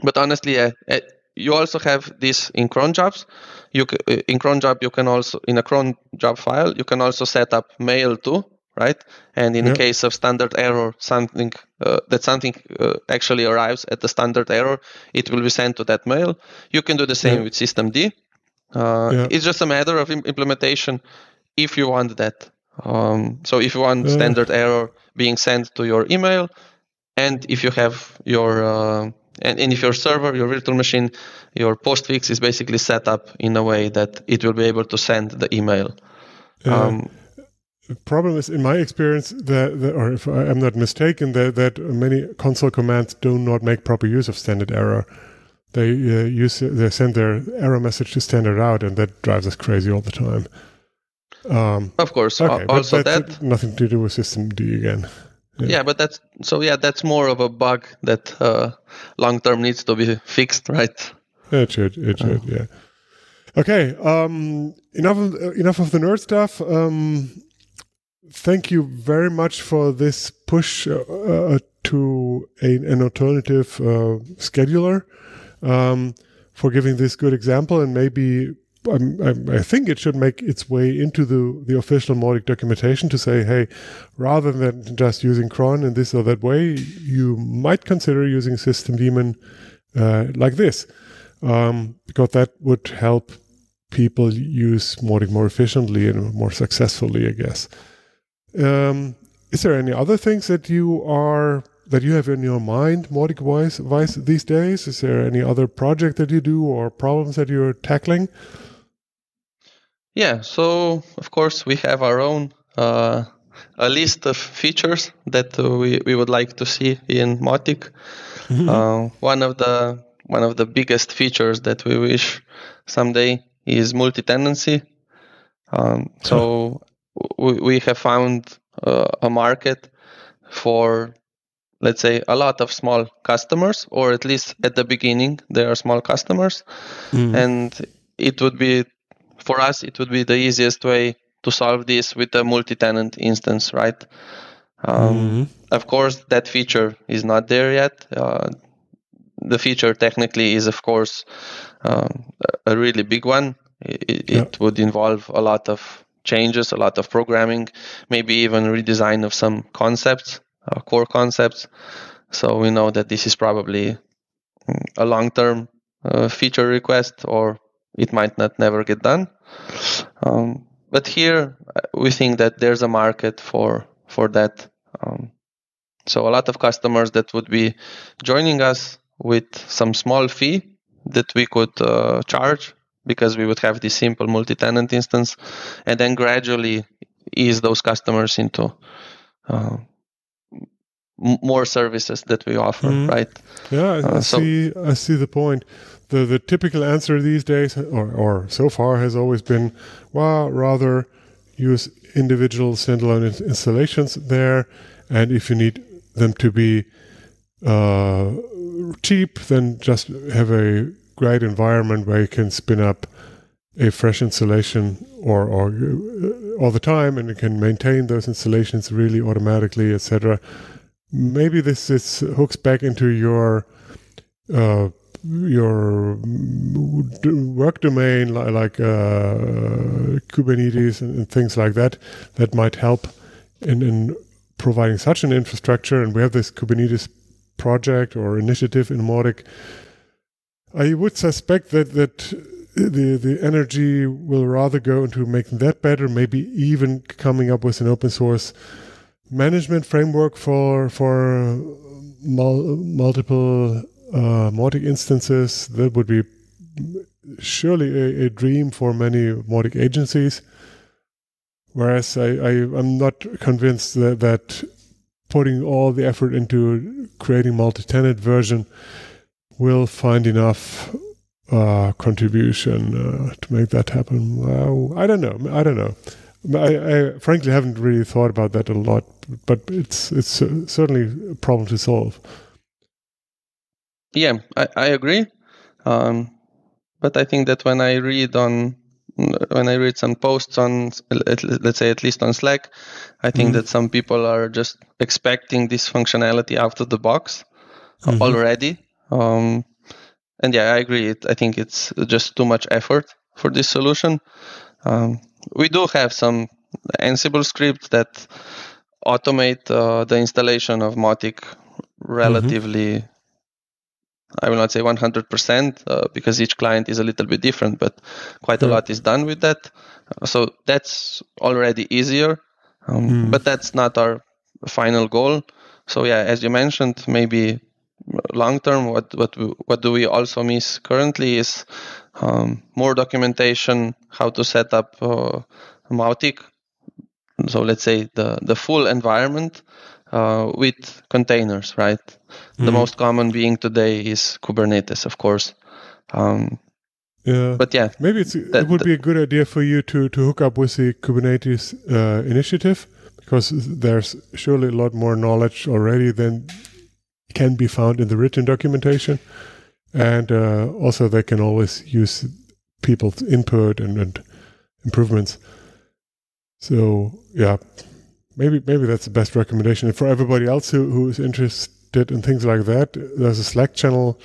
S4: But honestly, uh, uh, you also have this in cron jobs. You c- uh, in cron job you can also in a cron job file you can also set up mail too, right? And in
S2: Yeah.
S4: the case of standard error, something uh, that something uh, actually arrives at the standard error, it will be sent to that mail. You can do the same
S2: Yeah.
S4: with systemd. Uh,
S2: Yeah.
S4: It's just a matter of im- implementation if you want that. Um, so if you want standard error being sent to your email, and if you have your uh, and, and if your server, your virtual machine, your postfix is basically set up in a way that it will be able to send the email. Um,
S2: problem is, in my experience, that, that or if I am not mistaken, that, that many console commands do not make proper use of standard error. They uh, use they send their error message to standard out, and that drives us crazy all the time. Um,
S4: of course,
S2: okay,
S4: al- also that.
S2: nothing to do with system d again.
S4: Yeah, but that's so. Yeah, that's more of a bug that uh, long term needs to be fixed, right?
S2: It should. It should. Yeah. Okay. Um. Enough. Of, uh, enough of the nerd stuff. Um. Thank you very much for this push uh, uh, to a, an alternative uh, scheduler. Um. For giving this good example, and maybe I'm, I'm, I think it should make its way into the the official Mautic documentation to say, hey, rather than just using cron in this or that way, you might consider using system daemon uh, like this um, because that would help people use Mautic more efficiently and more successfully, I guess. Um, is there any other things that you are that you have in your mind, Mautic wise, wise these days? Is there any other project that you do or problems that you're tackling?
S4: Yeah, so of course we have our own uh, a list of features that uh, we, we would like to see in Mautic. Mm-hmm. Uh, one of the one of the biggest features that we wish someday is multi-tenancy. Um, so we, we have found uh, a market for let's say a lot of small customers or at least at the beginning they are small customers mm. and it would be for us it would be the easiest way to solve this with a multi-tenant instance right um, mm-hmm. of course that feature is not there yet uh, the feature technically is of course uh, a really big one it, yeah. it would involve a lot of changes a lot of programming maybe even redesign of some concepts uh, core concepts. So we know that this is probably mm, a long-term uh, feature request, or it might not never get done. Um, but here uh, we think that there's a market for for that. Um, so a lot of customers that would be joining us with some small fee that we could uh, charge because we would have this simple multi-tenant instance, and then gradually ease those customers into uh, more services that we offer, mm. right?
S2: Yeah, I, uh, so see. I see the point. The the typical answer these days, or or so far, has always been, well, rather use individual standalone installations there, and if you need them to be uh, cheap, then just have a great environment where you can spin up a fresh installation or, or uh, all the time and you can maintain those installations really automatically etc maybe this is hooks back into your uh, your work domain like uh, Kubernetes and, and, things like that that might help in, in providing such an infrastructure. And we have this Kubernetes project or initiative in Mautic I would suspect that that the the energy will rather go into making that better maybe even coming up with an open source management framework for for mul- multiple uh, Mautic instances. That would be surely a, a, dream for many Mautic agencies. Whereas I, I am not convinced that, that putting all the effort into creating multi-tenant version will find enough uh, contribution uh, to make that happen. Well, I don't know. I don't know. I, I, frankly haven't really thought about that a lot, but it's it's certainly a problem to solve.
S4: Yeah, I, I agree. Um, but I think that when I read on when I read some posts on let's say at least on Slack, I think mm-hmm. that some people are just expecting this functionality out of the box mm-hmm. already. Um, and yeah, I agree. It, I think it's just too much effort for this solution. Um, we do have some Ansible scripts that automate uh, the installation of Mautic relatively. Mm-hmm. I will not say 100% uh, because each client is a little bit different, but quite a lot is done with that. So that's already easier, um, mm. but that's not our final goal. So yeah, as you mentioned, maybe long term, what what what do we also miss currently is um, more documentation, how to set up uh, Mautic. So let's say the, the full environment uh, with containers, right? Mm-hmm. The most common being today is Kubernetes, of course. Um,
S2: yeah,
S4: but yeah,
S2: maybe that, it would be a good idea for you to to hook up with the Kubernetes uh, initiative because there's surely a lot more knowledge already than can be found in the written documentation and uh, also they can always use people's input and, and improvements. So yeah, maybe maybe that's the best recommendation. And for everybody else who, who is interested in things like that, there's a Slack channel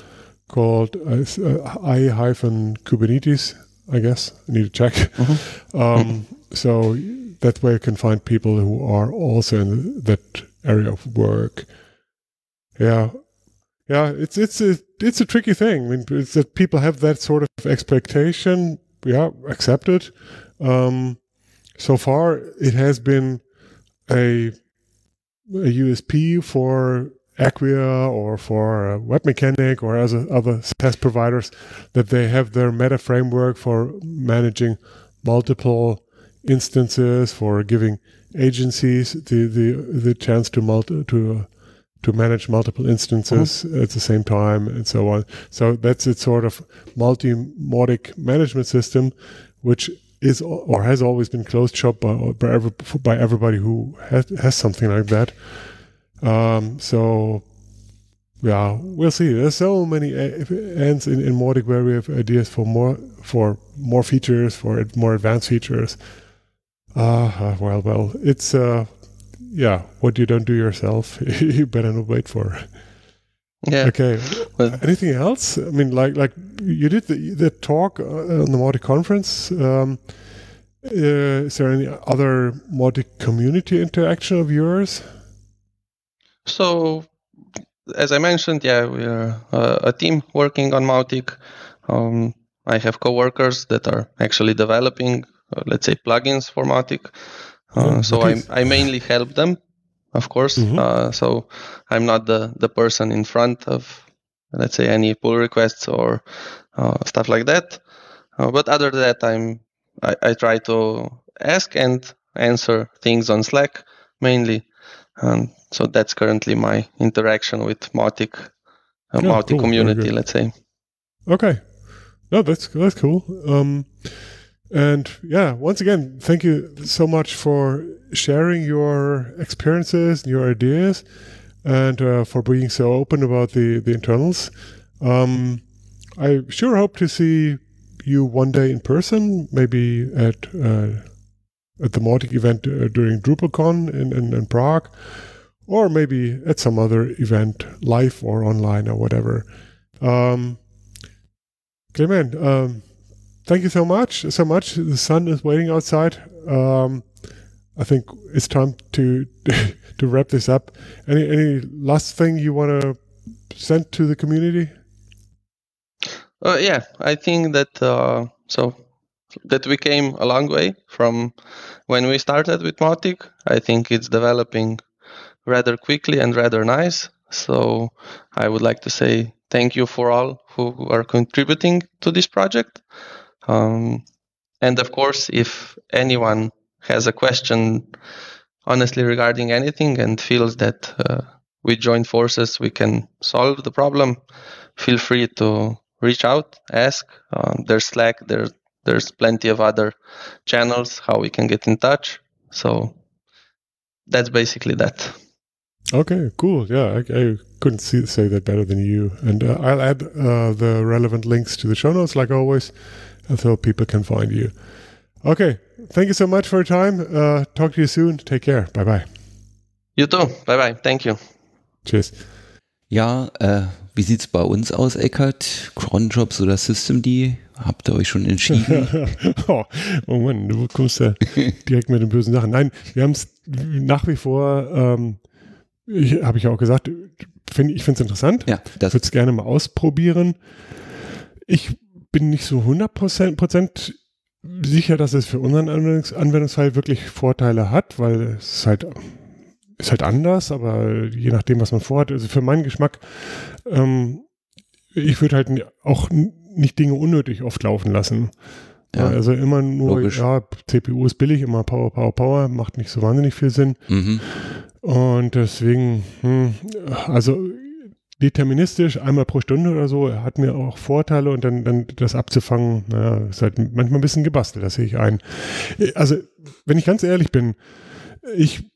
S2: called uh, uh i-kubernetes. I guess I need to check. Mm-hmm. Um, so that way you can find people who are also in that area of work. Yeah, yeah, it's it's a it's a tricky thing. I mean, it's that people have that sort of expectation. Yeah, accept it. Um, so far, it has been a a USP for Acquia or for uh, Webmecanik or as other SaaS providers that they have their meta framework for managing multiple instances, for giving agencies the the, the chance to multi, to uh, to manage multiple instances
S4: Mm-hmm.
S2: at the same time and so on. So that's a sort of multi-Mautic management system, which is or has always been closed shop by by, every, by everybody who has, has something like that. Um, so yeah, we'll see. There's so many ends in, in Mautic where we have ideas for more for more features, for more advanced features. Uh, well, well, it's uh, yeah, what you don't do yourself, you better not wait for.
S4: Yeah.
S2: Okay.
S4: Well,
S2: Anything else? I mean, like like you did the, the talk uh, on the Mautic conference. Um, uh, is there any other Mautic community interaction of yours?
S4: So, as I mentioned, yeah, we are uh, a team working on Mautic. Um, I have coworkers that are actually developing, uh, let's say, plugins for Mautic. Uh,
S2: Oh,
S4: so. I, I mainly help them, of course.
S2: Mhm.
S4: Uh, so I'm not the, the person in front of, let's say, any pull requests or uh, stuff like that. Uh, but other than that, I'm I, I try to ask and answer things on Slack mainly. And so that's currently my interaction with Mautic, uh,
S2: Yeah,
S4: Mautic
S2: cool,
S4: community, let's say.
S2: Okay. No, that's that's cool. Um, and yeah, once again, thank you so much for sharing your experiences, your ideas, and uh, for being so open about the the internals. Um, I sure hope to see you one day in person, maybe at uh, at the Mautic event uh, during DrupalCon in, in, in Prague, or maybe at some other event, live or online or whatever. Um, Klemen, um, thank you so much, so much. The sun is waiting outside. Um, I think it's time to to wrap this up. Any any last thing you want to send to the community?
S4: Uh, yeah, I think that uh, so that we came a long way from when we started with Mautic. I think it's developing rather quickly and rather nice. So I would like to say thank you for all who are contributing to this project. Um, and of course, if anyone has a question, honestly, regarding anything and feels that uh, we join forces, we can solve the problem, feel free to reach out, ask. Um, there's Slack, there, there's plenty of other channels how we can get in touch. So that's basically that.
S2: Okay, cool. Yeah, I, I couldn't see, say that better than you. And uh, I'll add uh, the relevant links to the show notes, like always, so people can find you. Okay, thank you so much for your time. Uh, talk to you soon. Take care. Bye bye.
S4: You too. Bye bye. Thank you.
S2: Cheers.
S3: Ja, äh, wie sieht's bei uns aus, Eckert? Cronjobs oder Systemd? Habt ihr euch schon entschieden?
S2: oh, oh Mann, du kommst ja direkt mit den bösen Sachen. Nein, wir haben es nach wie vor, ähm, ich, habe ich auch gesagt, find, ich finde es interessant.
S3: ja,
S2: Ich
S3: das
S2: würde es gerne mal ausprobieren. Ich bin nicht so 100 Prozent sicher, dass es für unseren Anwendungs Anwendungsfall wirklich Vorteile hat, weil es ist halt, ist halt anders, aber je nachdem, was man vorhat, also für meinen Geschmack, ähm, ich würde halt auch nicht Dinge unnötig oft laufen lassen.
S3: Ja.
S2: Also immer nur,
S3: Logisch.
S2: ja, CPU ist billig, immer Power, Power, Power, macht nicht so wahnsinnig viel Sinn.
S3: mhm.
S2: Und deswegen, hm, also deterministisch, einmal pro Stunde oder so, hat mir auch Vorteile und dann, dann das abzufangen, naja, ist halt manchmal ein bisschen gebastelt, das sehe ich ein. Also, wenn ich ganz ehrlich bin, ich,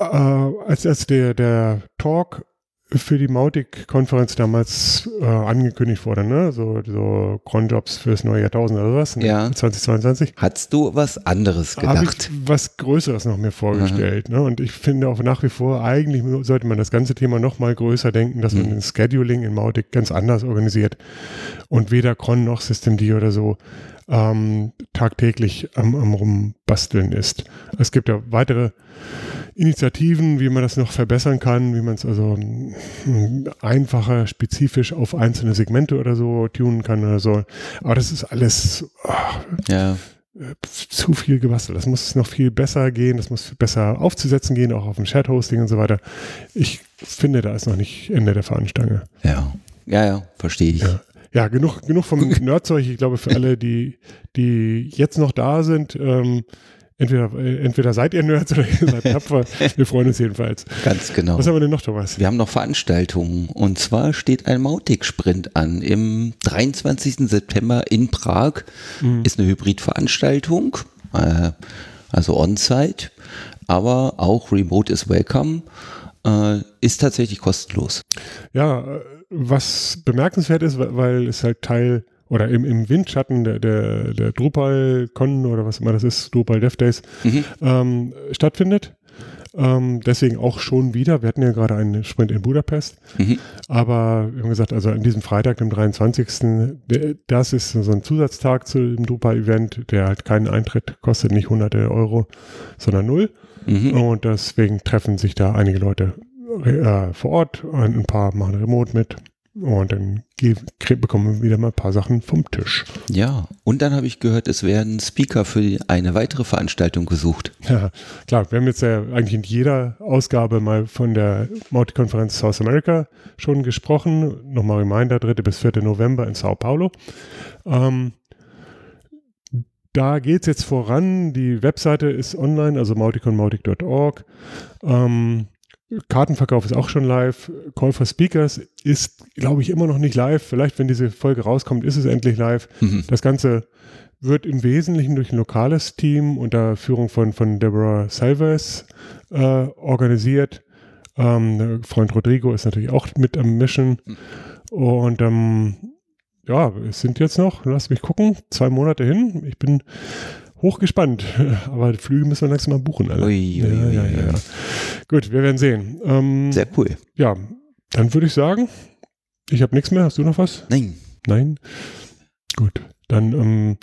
S2: äh, als, als der, der Talk für die Mautic-Konferenz damals äh, angekündigt wurde, ne? So, so Cronjobs fürs neue Jahrtausend oder was? ne?
S3: Ja.
S2: 2022
S3: Hattest du was anderes gedacht?
S2: ich was Größeres noch mir vorgestellt. Ne? Und ich finde auch nach wie vor, eigentlich sollte man das ganze Thema noch mal größer denken, dass man
S3: Mhm.
S2: ein Scheduling in Mautic ganz anders organisiert und weder Cron noch Systemd oder so ähm, tagtäglich am, am rumbasteln ist. Es gibt ja weitere Initiativen, wie man das noch verbessern kann, wie man es also mm, einfacher, spezifisch auf einzelne Segmente oder so tunen kann oder so. Aber das ist alles ah,
S3: Ja,
S2: äh, zu viel gebastelt. Das muss noch viel besser gehen, das muss besser aufzusetzen gehen, auch auf dem Chat-Hosting und so weiter. Ich finde, da ist noch nicht Ende der Fahnenstange.
S3: ja. Ja, ja, verstehe ich.
S2: Ja. ja, genug, genug vom Nerdzeug. Ich glaube, für alle, die, die jetzt noch da sind, ähm, entweder, äh, entweder seid ihr Nerds oder ihr seid tapfer. Wir freuen uns jedenfalls.
S3: Ganz genau.
S2: Was haben wir denn noch, Thomas?
S3: Wir haben noch Veranstaltungen und zwar steht ein Mautic-Sprint an. Im 23. September in Prag
S2: Mhm.
S3: ist eine Hybridveranstaltung, äh, also on-site, aber auch Remote is welcome, äh, ist tatsächlich kostenlos.
S2: Ja, was bemerkenswert ist, weil es halt Teil oder im, im Windschatten der, der, der DrupalCon oder was immer das ist, Drupal Dev Days,
S3: Mhm.
S2: ähm, stattfindet. Ähm, deswegen auch schon wieder. Wir hatten ja gerade einen Sprint in Budapest.
S3: Mhm.
S2: Aber wir haben gesagt, also an diesem Freitag, dem 23. der- Das ist so ein Zusatztag zu dem Drupal-Event, der halt keinen Eintritt kostet, nicht hunderte Euro, sondern null.
S3: Mhm.
S2: Und deswegen treffen sich da einige Leute äh, vor Ort, ein ein paar machen Remote mit und dann bekommen wir wieder mal ein paar Sachen vom Tisch.
S3: Ja, und dann habe ich gehört, es werden Speaker für eine weitere Veranstaltung gesucht.
S2: Ja, klar, wir haben jetzt ja eigentlich in jeder Ausgabe mal von der Multi-Konferenz South America schon gesprochen. Nochmal Reminder, 3. bis 4. November in Sao Paulo. Ähm, da geht es jetzt voran. Die Webseite ist online, also mauticonmautic.org. Ähm, Kartenverkauf ist auch schon live. Call for Speakers ist, glaube ich, immer noch nicht live. Vielleicht, wenn diese Folge rauskommt, ist es endlich live.
S3: Mhm.
S2: Das Ganze wird im Wesentlichen durch ein lokales Team unter Führung von, von Deborah Salvers äh, organisiert. Ähm, Freund Rodrigo ist natürlich auch mit am Mischen. Und ähm, ja, es sind jetzt noch, lass mich gucken, zwei Monate hin. Ich bin hochgespannt. Aber die Flüge müssen wir langsam mal buchen. Alle.
S3: Ui, ui,
S2: ja, ja, ja, ja. Gut, wir werden sehen. Ähm,
S3: Sehr cool.
S2: ja, dann würde ich sagen, ich habe nichts mehr. Hast du noch was?
S3: Nein.
S2: Nein? Gut, dann ähm,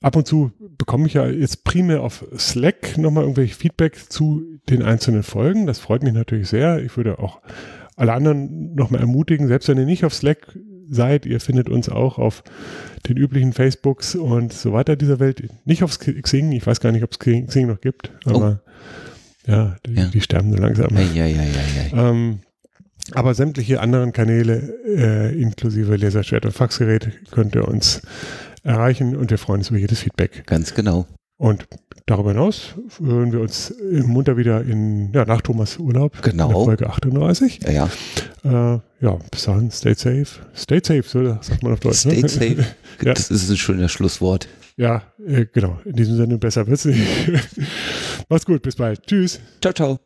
S2: ab und zu bekomme ich ja jetzt primär auf Slack nochmal irgendwelche Feedback zu den einzelnen Folgen. Das freut mich natürlich sehr. Ich würde auch alle anderen nochmal ermutigen, selbst wenn ihr nicht auf Slack seid, ihr findet uns auch auf den üblichen Facebooks und so weiter dieser Welt. Nicht auf Xing, ich weiß gar nicht, ob es Xing noch gibt, aber ja, die,
S3: Ja.
S2: die sterben so langsam.
S3: Ja, ja, ja, ja.
S2: Ähm, aber sämtliche anderen Kanäle, äh, inklusive Laserschwert und Faxgerät, könnt ihr uns erreichen und wir freuen uns über jedes Feedback.
S3: Ganz genau.
S2: Und darüber hinaus hören wir uns im Munter wieder in, ja, nach Thomas Urlaub.
S3: Genau.
S2: In Folge 38.
S3: Ja, ja.
S2: Äh, ja, bis dahin, stay safe. Stay safe, so sagt man auf Deutsch.
S3: Stay
S2: ne?
S3: safe.
S2: Ja.
S3: Das ist ein schönes Schlusswort.
S2: Ja, äh, genau. In diesem Sinne besser wird's nicht. Macht's gut, bis bald. Tschüss.
S3: Ciao, ciao.